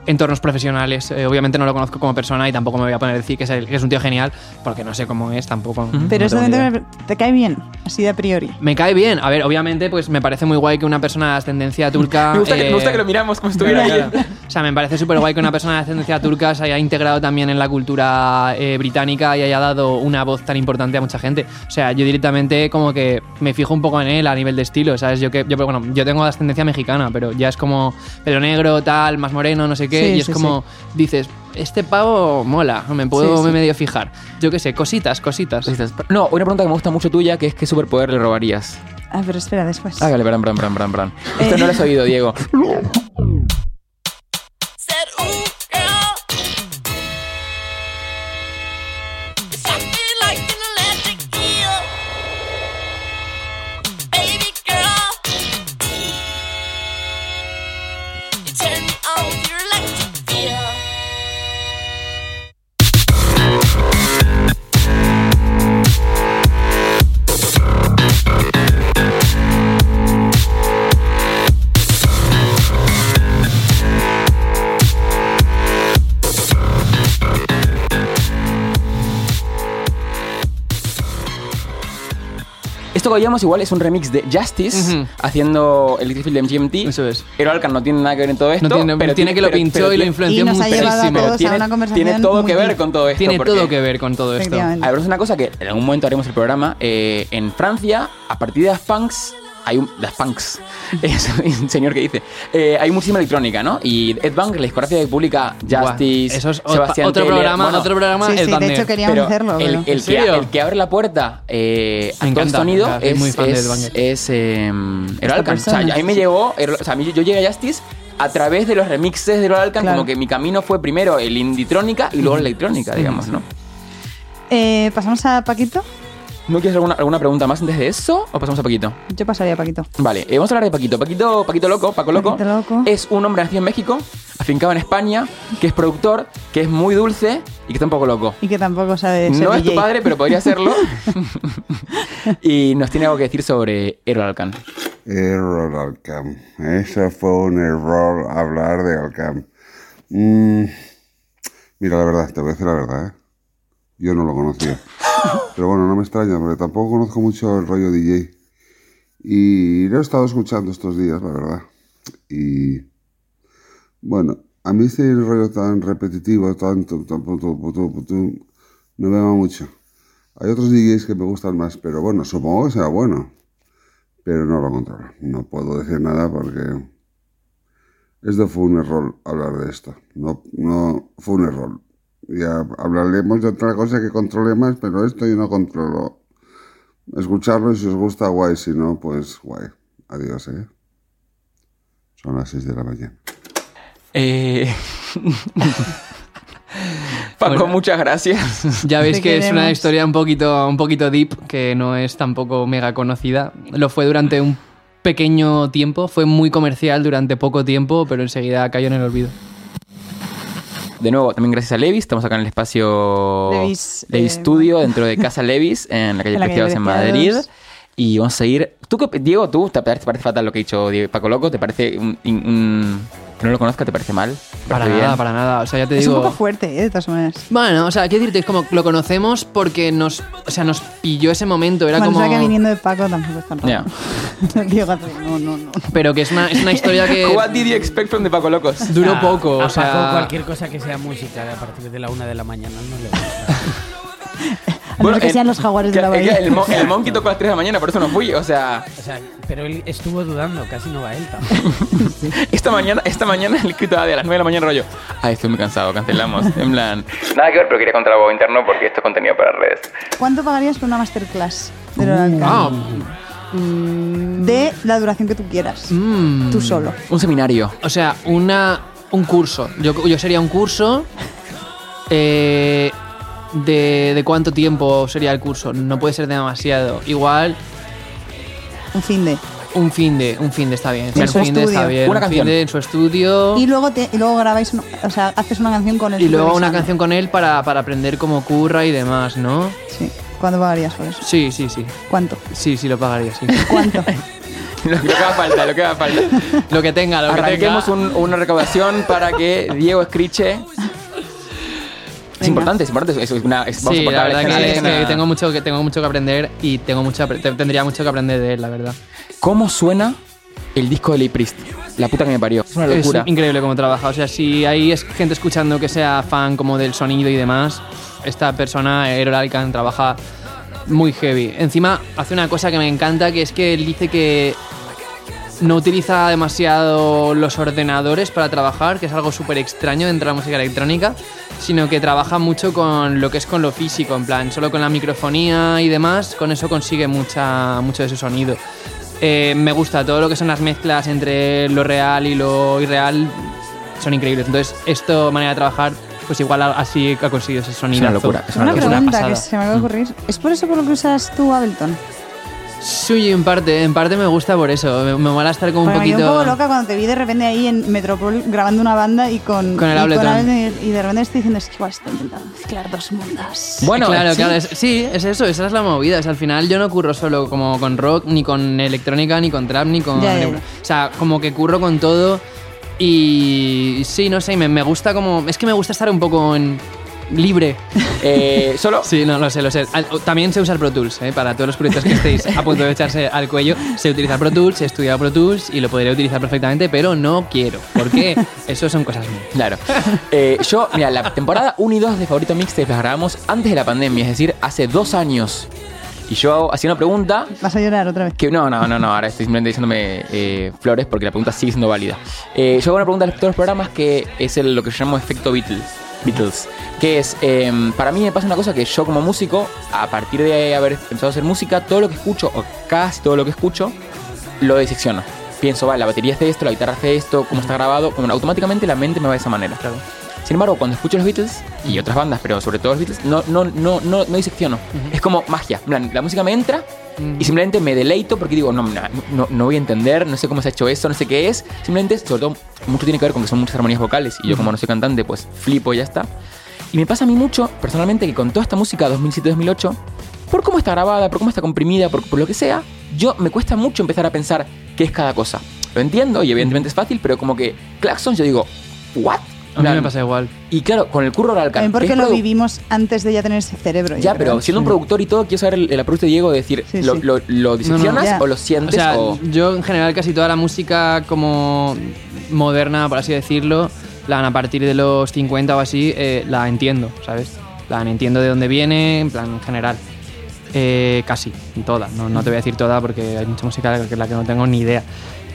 entornos profesionales. Eh, obviamente no lo conozco como persona y tampoco me voy a poner a decir que es, el- que es un tío genial porque no sé cómo es tampoco. Pero no eso te cae bien, así de a priori. Me cae bien. A ver, obviamente, pues me parece muy guay que una persona de ascendencia turca. me, gusta que, eh, me gusta que lo miramos como si estuviera Claro, ahí. claro. O sea, me parece súper guay que una persona de ascendencia turca se haya integrado también en la cultura eh, británica y haya dado una voz tan importante a mucha gente. O sea, yo directamente como que me fijo un poco en él a nivel de estilo, ¿sabes? Yo que yo bueno, yo tengo ascendencia mexicana, pero ya es como pelo negro, tal, más moreno, no sé qué, Sí, y es sí, como dices, este pavo mola, me puedo Sí, sí. medio fijar. Yo qué sé, cositas, cositas. No, una pregunta que me gusta mucho tuya, que es qué superpoder le robarías. Ah, pero espera, después. Ah, vale, perdón, perdón, perdón, perdón, perdón. Esto Eh. no lo has oído, Diego. Esto que oíamos igual es un remix de Justice Ujú. haciendo Electric Field de MGMT. Eso es. Pero Alcan no tiene nada que ver en todo esto. No tiene, pero tiene que lo pero- pinchó pero y lo tiene- influenció Y nos ha llevado a muchísimo. todos tiene, a una conversación tiene todo muy que ver deep. con todo esto. Tiene porque- todo que ver con todo esto. Efectivamente. A ver, es una cosa que en algún momento haremos el programa. eh, en Francia, a partir de Daft Punks, hay un. Daft Punks. Es un señor que dice. eh, hay muchísima electrónica, ¿no? Y Ed Bank, la discografía que publica Justice. eso es Sebastián otro Teller, programa, bueno, otro programa. Sí, el sí, de hecho queríamos pero hacerlo. el, pero- el ¿En que, el que abre la puerta eh, a todo el sonido soy es, muy fan de es, Banger. es, eh, Errol Esta Alcan. O sea, a mí me llegó, o sea, a mí yo llegué a Justice a través de los remixes de Errol Alcan, Claro. como que mi camino fue primero el inditrónica y luego la electrónica, digamos, ¿no? Eh, ¿Pasamos a Paquito? ¿No quieres alguna, alguna pregunta más antes de eso o pasamos a Paquito? Yo pasaría a Paquito. Vale, eh, vamos a hablar de Paquito. Paquito, Paquito Loco, Paco Loco, Paquito Loco. es un hombre nacido en México, afincado en España, que es productor, que es muy dulce y que está un poco loco. Y que tampoco sabe ser No es tu padre, pero podría serlo. y nos tiene algo que decir sobre Errol Alcan. Error Alcam. Ese fue un error hablar de Alcam. Mm, mira, la verdad, te voy a decir la verdad, ¿eh? Yo no lo conocía. Pero bueno, no me extraña, porque tampoco conozco mucho el rollo DJ. Y lo he estado escuchando estos días, la verdad. Y Bueno, a mí ese rollo tan repetitivo, tanto, tan putu, putu, putu, no me va mucho. Hay otros DJs que me gustan más, pero bueno, supongo que será bueno. Pero no lo controlo. No puedo decir nada porque esto fue un error hablar de esto. No, no fue un error. Ya hablaremos de otra cosa que controle más, pero esto yo no controlo. Escucharlo y si os gusta, guay. Si no, pues guay. Adiós, ¿eh? Son las 6 de la mañana. Eh... Paco, muchas gracias. Ya veis Te que es una historia un poquito, un poquito deep, que no es tampoco mega conocida. Lo fue durante un pequeño tiempo, fue muy comercial durante poco tiempo, pero enseguida cayó en el olvido. De nuevo, también gracias a Levis. Estamos acá en el espacio Levis, Levis eh, Studio, dentro de Casa Levis, en la calle Preciados en Madrid. Y vamos a ir. ¿Tú, Diego, tú, te parece, te parece fatal lo que ha dicho Paco Loco? ¿Te parece un- que no lo conozca? ¿Te parece mal? ¿Te Para parece nada, bien? para nada. O sea, ya te Es un digo. poco fuerte, ¿eh? de todas maneras. Bueno, o sea, quiero decirte, es como lo conocemos porque nos, o sea, nos pilló ese momento. Era bueno, como. o sea que viniendo de Paco tampoco es tan raro. Diego, no, no, no. Pero que es una, es una historia que What did you expect from the Paco Locos? duró A- poco. O sea, cualquier cosa que sea música a partir de la una de la mañana no le gusta. A no ser que sean los jaguares de la bahía. El, mon- el Monkey tocó a las 3 de la mañana, por eso no fui. O sea, O sea, pero él estuvo dudando, casi no va él tampoco. esta mañana, esta mañana el escrito de las 9 de la mañana rollo. Ay, estoy muy cansado, cancelamos. En plan. Nada que ver, pero quería contar algo interno porque esto es contenido para redes. ¿Cuánto pagarías por una masterclass de Loral ah, De la duración que tú quieras. mm. Tú solo. Un seminario. O sea, una, un curso. Yo, yo sería un curso. eh, de, ¿De cuánto tiempo sería el curso? No puede ser demasiado. Igual Un fin de. un fin de, un fin de está bien. En un su fin de está bien. Una un canción. fin de en su estudio. Y luego, te, y luego grabáis, o sea, haces una canción con él. Y luego una canción con él para, para aprender cómo curra y demás, ¿no? Sí. ¿Cuánto pagarías por eso? Sí, sí, sí. ¿Cuánto? Sí, sí, lo pagaría, sí. ¿Cuánto? Lo que haga falta, lo que haga falta. lo que tenga, lo que Arranquemos tenga. un- una recaudación para que Diego escriche. Es Venga. importante, es importante. Es una, es- vamos a la verdad que, es que tengo mucho que tengo mucho que aprender y tengo mucho tendría mucho que aprender de él, la verdad. ¿Cómo suena el disco de Lee Priest? La puta que me parió. Es una locura. Es increíble cómo trabaja. O sea, si hay gente escuchando que sea fan como del sonido y demás, esta persona, Errol Alcan, trabaja muy heavy. Encima hace una cosa que me encanta, que es que él dice que no utiliza demasiado los ordenadores para trabajar, que es algo súper extraño dentro de la música electrónica, sino que trabaja mucho con lo que es con lo físico, en plan, solo con la microfonía y demás, con eso consigue mucha, mucho de su sonido. Eh, me gusta todo lo que son las mezclas entre lo real y lo irreal, son increíbles. Entonces, esto, manera de trabajar, pues igual a- así ha conseguido ese sonido. locura, es Una locura. pregunta que se me acaba de ocurrir. ¿Es por eso por lo que usas tú Ableton? Sí, en parte, en parte me gusta por eso. Me, me mola estar como un Porque me quedé poquito. un poco loca cuando te vi de repente ahí en Metropol grabando una banda y con, Con el y Ableton. Ableton y de repente estoy diciendo, es que igual estoy intentando mezclar dos mundos. Bueno, claro, sí. claro, es- sí, es eso, esa es la movida. Es al final yo no curro solo como con rock, ni con electrónica, ni con trap, ni con. Ya, ya, ya. O sea, como que curro con todo. Y sí, no sé, me, me gusta como. Es que me gusta estar un poco en. Libre. Eh, solo. Sí, no, lo sé, lo sé. También sé usar Pro Tools, ¿eh? para todos los proyectos que estéis a punto de echarse al cuello. Sé utilizar Pro Tools, he estudiado Pro Tools y lo podría utilizar perfectamente, pero no quiero. Porque eso son cosas mías. Claro. Eh, yo, mira, la temporada 1 y 2 de Favorito Mixtape las grabamos antes de la pandemia, es decir, hace dos años. Y yo hacía una pregunta Vas a llorar otra vez. que no, no, no, no, ahora estoy simplemente diciéndome eh, flores porque la pregunta sigue siendo válida. Eh, yo hago una pregunta todos los programas que es el- lo que yo llamo efecto Beatles. Beatles. Que es, eh, para mí me pasa una cosa que yo como músico, a partir de haber empezado a hacer música, todo lo que escucho, o casi todo lo que escucho, lo disecciono. Pienso, vale, la batería hace esto, la guitarra hace esto, cómo está grabado, como automáticamente la mente me va de esa manera. Claro. Sin embargo, cuando escucho los Beatles y otras bandas, pero sobre todo los Beatles, no, no, no, no, no disecciono. Es como magia. Plan, La música me entra y simplemente me deleito porque digo, no, no, no, no voy a entender, no sé cómo se ha hecho eso, no sé qué es. Simplemente, sobre todo, mucho tiene que ver con que son muchas armonías vocales y yo como no soy cantante, pues flipo y ya está. Y me pasa a mí mucho, personalmente, que con toda esta música 2007-2008, por cómo está grabada, por cómo está comprimida, por, por lo que sea, yo me cuesta mucho empezar a pensar qué es cada cosa. Lo entiendo y evidentemente es fácil, pero como que Claxon yo digo, ¿what? A mí me pasa igual. Y claro, con el curro oral También porque lo vivimos antes de ya tener ese cerebro. Ya, pero siendo un productor y todo, quiero saber el, el approach de Diego de decir, Sí, ¿lo, sí. lo, lo diseccionas o lo O sientes? sea, o- yo en general casi toda la música como moderna, por así decirlo, plan, a partir de los 50 o así, eh, la entiendo, ¿sabes? plan, entiendo de dónde viene, en plan, en general. Eh, casi, toda. No, no te voy a decir toda porque hay mucha música de la que no tengo ni idea.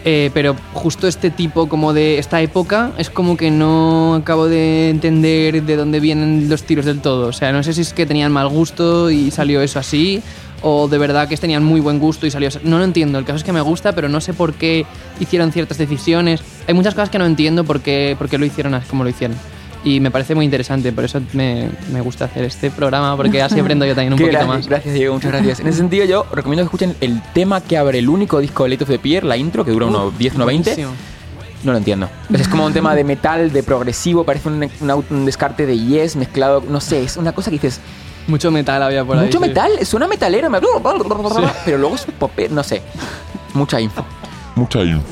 Eh, pero justo este tipo como de esta época es como que no acabo de entender de dónde vienen los tiros del todo. O sea, no sé si es que tenían mal gusto y salió eso así, o de verdad que tenían muy buen gusto y salió así. No lo entiendo. El caso es que me gusta, pero no sé por qué hicieron ciertas decisiones. Hay muchas cosas que no entiendo por qué, por qué lo hicieron así como lo hicieron. Y me parece muy interesante, por eso me, me gusta hacer este programa, porque así aprendo yo también un Qué poquito gracias, más. Gracias, Diego, muchas gracias. En ese sentido, yo recomiendo que escuchen el tema que abre el único disco de Late of the Pierre, la intro, que dura unos 10, unos 20. Buenísimo. No lo entiendo. Es como un tema de metal, de progresivo, parece un, un- un descarte de Yes mezclado, no sé, es una cosa que dices, Mucho metal había por ahí. mucho sí. metal, suena metalero, me- pero luego es pop, no sé, mucha info. Mucha info.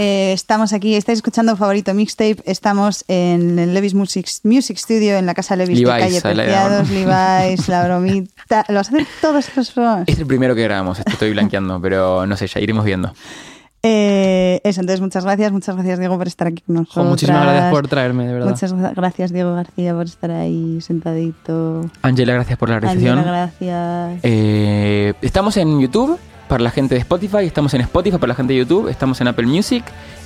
Eh, estamos aquí, estáis escuchando Favorito Mixtape. Estamos en el Levis Music, Music Studio, en la casa Levis Levi's, de Calle Preciados. Levi's, La Bromita. ¿Lo vas a hacer todos estos programas? Es el primero que grabamos, esto estoy blanqueando, pero no sé, ya iremos viendo. Eh, eso, entonces muchas gracias, muchas gracias Diego por estar aquí con nosotros. Jo, muchísimas gracias por traerme, de verdad. Muchas gra- gracias Diego García por estar ahí sentadito. Angela, gracias por la recepción. Angela, gracias. Eh, estamos en YouTube para la gente de Spotify, estamos en Spotify para la gente de YouTube, estamos en Apple Music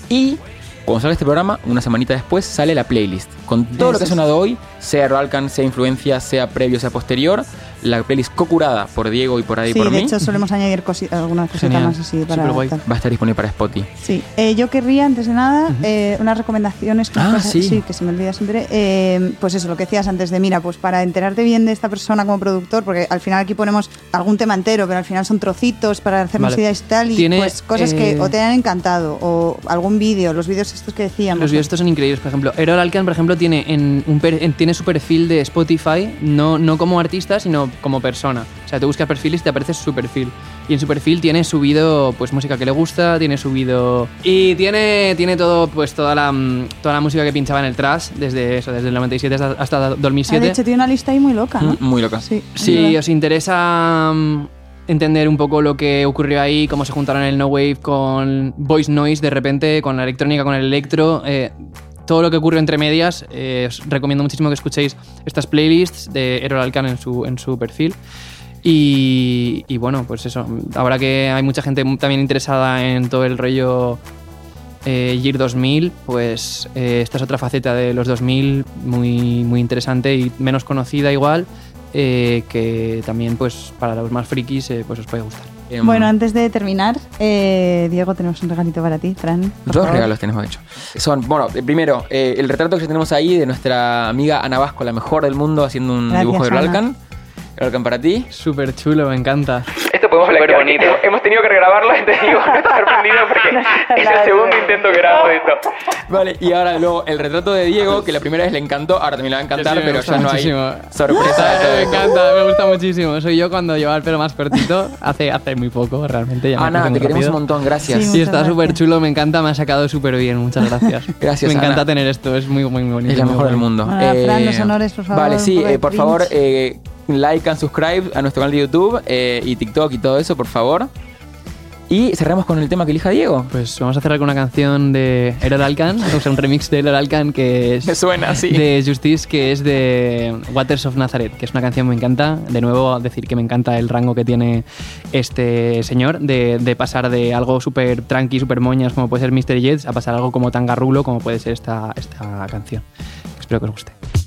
y cuando sale este programa, una semanita después, sale la playlist. Con todo lo que ha sonado hoy, sea Roalcan, sea influencia, sea previo, sea posterior, la playlist co-curada por Diego y por ahí Sí, por de mí. hecho solemos añadir cosi- alguna cosita Genial. más así para... Va a estar disponible para Spotify. Sí, eh, yo querría antes de nada eh, unas recomendaciones que, Ah, sí. que se me olvida siempre. Eh, pues eso, lo que decías antes de, mira, pues para enterarte bien de esta persona como productor, porque al final aquí ponemos algún tema entero, pero al final son trocitos para hacernos Vale. ideas y tal, y Tiene, pues cosas que eh, o te han encantado, o algún vídeo, los vídeos estos que decíamos. Los vídeos estos son increíbles. Por ejemplo, Errol Alcan, por ejemplo, tiene, en un per- en- tiene su perfil de Spotify, no, no como artista, sino como persona. O sea, te buscas perfiles y te aparece su perfil. Y en su perfil tiene subido pues música que le gusta, tiene subido. Y tiene, tiene todo, pues toda la, mm, toda la música que pinchaba en el trash, desde eso, desde el 97 hasta, hasta Ah, de 2007. hecho, tiene una lista ahí muy loca, ¿no? Mm, Muy loca. Sí, Si os interesa mm, entender un poco lo que ocurrió ahí, cómo se juntaron el no wave con voice noise de repente, con la electrónica, con el electro, eh, todo lo que ocurrió entre medias, eh, os recomiendo muchísimo que escuchéis estas playlists de Errol Alcan en su, en su perfil. Y, bueno, pues eso, ahora que hay mucha gente también interesada en todo el rollo eh, Year 2000, pues eh, esta es otra faceta de los 2000 muy, muy interesante y menos conocida igual, eh, que también pues para los más frikis pues os puede gustar. Em, Bueno, antes de terminar, eh, Diego, tenemos un regalito para ti, Fran. Dos favor. regalos tenemos hecho. Son, bueno, eh, primero, eh, el retrato que tenemos ahí de nuestra amiga Ana Vasco, la mejor del mundo, haciendo un Gracias, dibujo de Ana. Rolcan para ti. Súper chulo, me encanta. Esto podemos hablar. bonito. Hemos tenido que regrabarlo, te digo, no estás sorprendido porque es el segundo intento que grabamos de esto. Vale, y ahora luego el retrato de Diego, que la primera vez le encantó, ahora también le va a encantar, Sí, pero ya no hay muchísimo. sorpresa de todo me encanta, me gusta muchísimo. Soy yo cuando llevaba el pelo más cortito, hace, hace muy poco realmente. Ya Ana, crece te queremos rápido. un montón, gracias. Sí, está súper chulo, me encanta, me ha sacado súper bien, muchas gracias. Gracias, Me encanta Ana. tener esto, es muy, muy bonito. Es muy mejor del mundo. Bueno, Fran, los honores, por favor, Vale, sí, eh, por favor, eh, like and subscribe a nuestro canal de YouTube eh, y TikTok y todo eso, por favor. Y cerramos con el tema que elija Diego. Pues vamos a cerrar con una canción de Errol Alcan, o sea, un remix de Errol Alcan que es Me suena así. de Justice, que es de Waters of Nazareth, que es una canción que me encanta. De nuevo, decir que me encanta el rango que tiene este señor de, de pasar de algo súper tranqui, súper moñas, como puede ser Mr. Jets, a pasar algo como tan garrulo, como puede ser esta, esta canción. Espero que os guste.